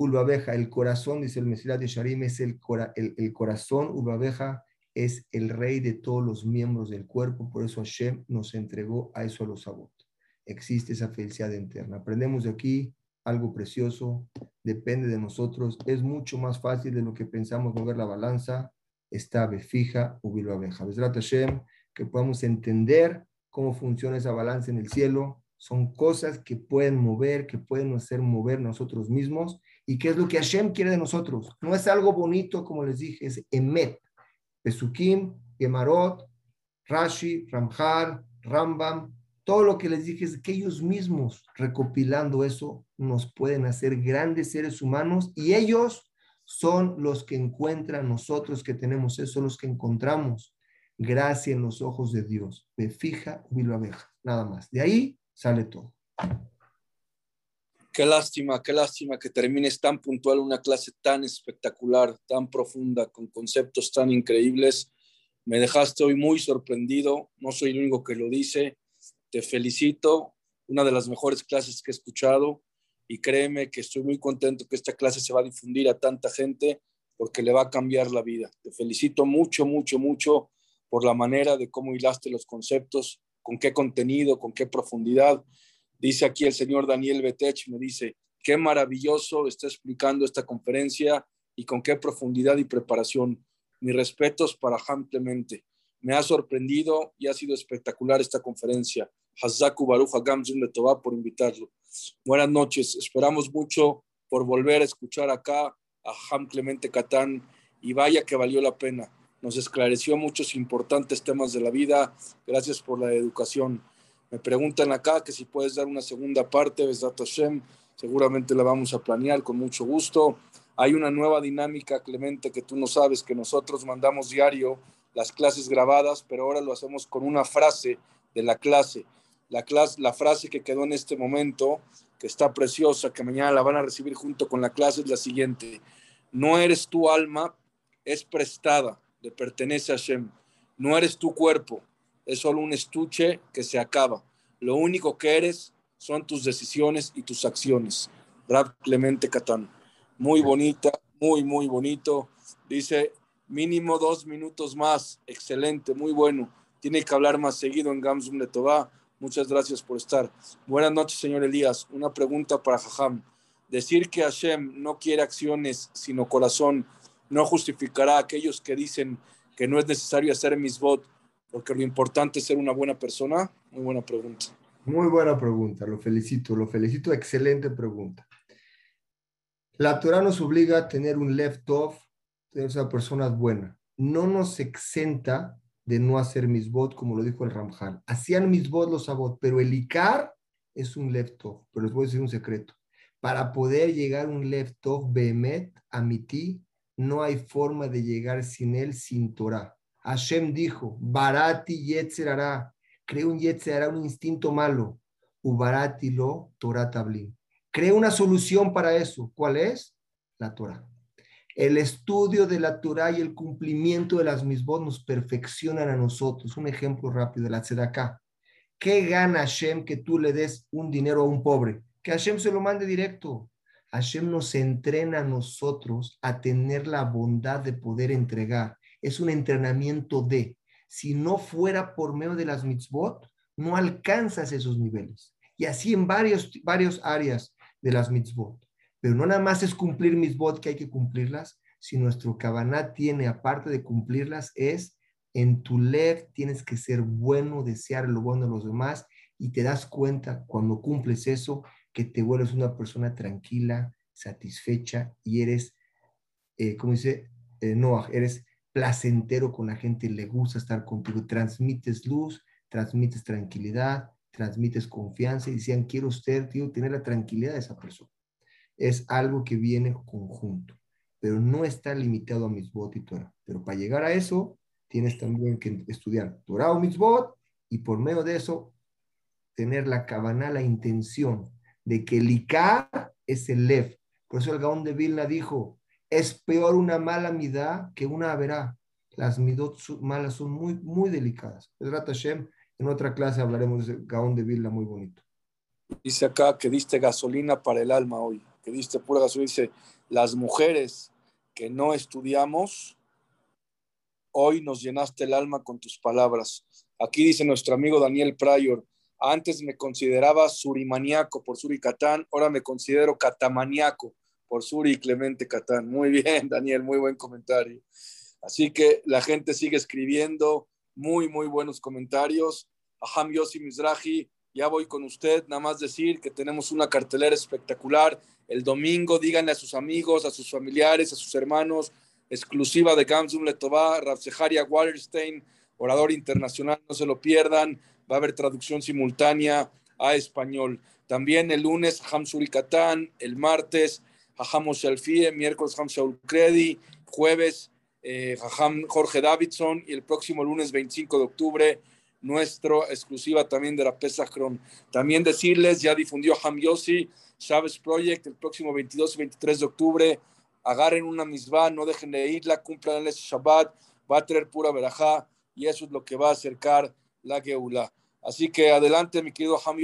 Ulbabeja, el corazón, dice el Mesías de Sharim, es el, el, el corazón, Ulbabeja es el rey de todos los miembros del cuerpo, por eso Hashem nos entregó a eso a los sabot. Existe esa felicidad interna. Aprendemos de aquí algo precioso, depende de nosotros. Es mucho más fácil de lo que pensamos mover la balanza. Está fija o abeja. Hashem, que podamos entender cómo funciona esa balanza en el cielo. Son cosas que pueden mover, que pueden hacer mover nosotros mismos. ¿Y qué es lo que Hashem quiere de nosotros? No es algo bonito, como les dije, es Emet. Pesukim, Gemarot, Rashi, Ramjar, Rambam, todo lo que les dije es que ellos mismos, recopilando eso, nos pueden hacer grandes seres humanos y ellos son los que encuentran nosotros que tenemos eso, los que encontramos gracia en los ojos de Dios. Me fija, lo abeja, nada más. De ahí sale todo. Qué lástima, qué lástima que termines tan puntual una clase tan espectacular, tan profunda, con conceptos tan increíbles. Me dejaste hoy muy sorprendido, no soy el único que lo dice te felicito, una de las mejores clases que he escuchado y créeme que estoy muy contento que esta clase se va a difundir a tanta gente porque le va a cambiar la vida. Te felicito mucho, mucho, mucho por la manera de cómo hilaste los conceptos, con qué contenido, con qué profundidad. Dice aquí el señor Daniel Betech, me dice, Qué maravilloso está explicando esta conferencia y con qué profundidad y preparación. Mis respetos para Ham Clemente. Me ha sorprendido y ha sido espectacular esta conferencia. Hazaku Baruch Hagam de Toba por invitarlo. Buenas noches. Esperamos mucho por volver a escuchar acá a Ham Clemente Catán y vaya que valió la pena. Nos esclareció muchos importantes temas de la vida. Gracias por la educación. Me preguntan acá que si puedes dar una segunda parte, Besat Hashem. Seguramente la vamos a planear con mucho gusto. Hay una nueva dinámica, Clemente, que tú no sabes, que nosotros mandamos diario las clases grabadas, pero ahora lo hacemos con una frase de la clase. La, clase, la frase que quedó en este momento, que está preciosa, que mañana la van a recibir junto con la clase, es la siguiente. No eres tu alma, es prestada, le pertenece a Hashem. No eres tu cuerpo, es solo un estuche que se acaba. Lo único que eres son tus decisiones y tus acciones. Rab Clemente Catán. Muy bonita, muy, muy bonito. Dice, mínimo dos minutos más. Excelente, muy bueno. Tiene que hablar más seguido en Gamsum de Tobá. Muchas gracias por estar. Buenas noches, señor Elías. Una pregunta para Jajam. Decir que Hashem no quiere acciones, sino corazón, no justificará a aquellos que dicen que no es necesario hacer misbot, porque lo importante es ser una buena persona. Muy buena pregunta. Muy buena pregunta, lo felicito, lo felicito, excelente pregunta. La Torah nos obliga a tener un left off, tener esa persona buena. No nos exenta de no hacer misbot, como lo dijo el Ramjal. Hacían misbot los sabot, pero el Icar es un left off. Pero les voy a decir un secreto. Para poder llegar a un left off Behemet, Amiti, no hay forma de llegar sin él, sin Torah. Hashem dijo, Barati Yetzerara, Cree un Yetzerara, un instinto malo. Ubarati lo Torah Tablin. Crea una solución para eso. ¿Cuál es? La Torah. El estudio de la Torah y el cumplimiento de las misbot nos perfeccionan a nosotros. Un ejemplo rápido de la tzedakah. ¿Qué gana Hashem que tú le des un dinero a un pobre? Que Hashem se lo mande directo. Hashem nos entrena a nosotros a tener la bondad de poder entregar. Es un entrenamiento de si no fuera por medio de las mitzvot, no alcanzas esos niveles. Y así en varios, varios áreas de las mitzvot. Pero no nada más es cumplir mitzvot que hay que cumplirlas, si nuestro kabaná tiene, aparte de cumplirlas, es en tu lev tienes que ser bueno, desear lo bueno de los demás y te das cuenta cuando cumples eso que te vuelves una persona tranquila, satisfecha y eres, eh, como dice eh, Noah, eres placentero con la gente, le gusta estar contigo, transmites luz, transmites tranquilidad, transmites confianza y decían, quiero usted, tío, tener la tranquilidad de esa persona. Es algo que viene conjunto, pero no está limitado a mitzvot y Torah. Pero para llegar a eso, tienes también que estudiar Torah o mitzvot y por medio de eso, tener la cabana, la intención de que el Icar es el Lev. Por eso el Gaón de Vilna dijo, es peor una mala midá que una verá. Las midot malas son muy, muy delicadas. En otra clase hablaremos de Gaón de Vilna muy bonito. Dice acá que diste gasolina para el alma hoy, que diste pura gasolina. Dice, las mujeres que no estudiamos, hoy nos llenaste el alma con tus palabras. Aquí dice nuestro amigo Daniel Pryor, antes me consideraba surimaniaco por Suricatán, ahora me considero catamaniaco por Suri y Clemente Catán. Muy bien, Daniel, muy buen comentario. Así que la gente sigue escribiendo muy, muy buenos comentarios. Aham Yossi Mizrahi, ya voy con usted. Nada más decir que tenemos una cartelera espectacular. El domingo díganle a sus amigos, a sus familiares, a sus hermanos, exclusiva de Gamsum Letová, Rafseharia Wallerstein, orador internacional, no se lo pierdan. Va a haber traducción simultánea a español. También el lunes, Hamsuri Catán, el martes, Jajam Moshe miércoles Jajam Shaul Credi, jueves eh, Jorge Davidson y el próximo lunes 25 de octubre nuestro exclusiva también de la Pesachron. También decirles, ya difundió Ham Yossi, Chávez Project el próximo 22 y 23 de octubre. Agarren una misma, no dejen de irla, cumplan ese Shabbat, va a traer pura verajá y eso es lo que va a acercar la Geula. Así que adelante, mi querido Ham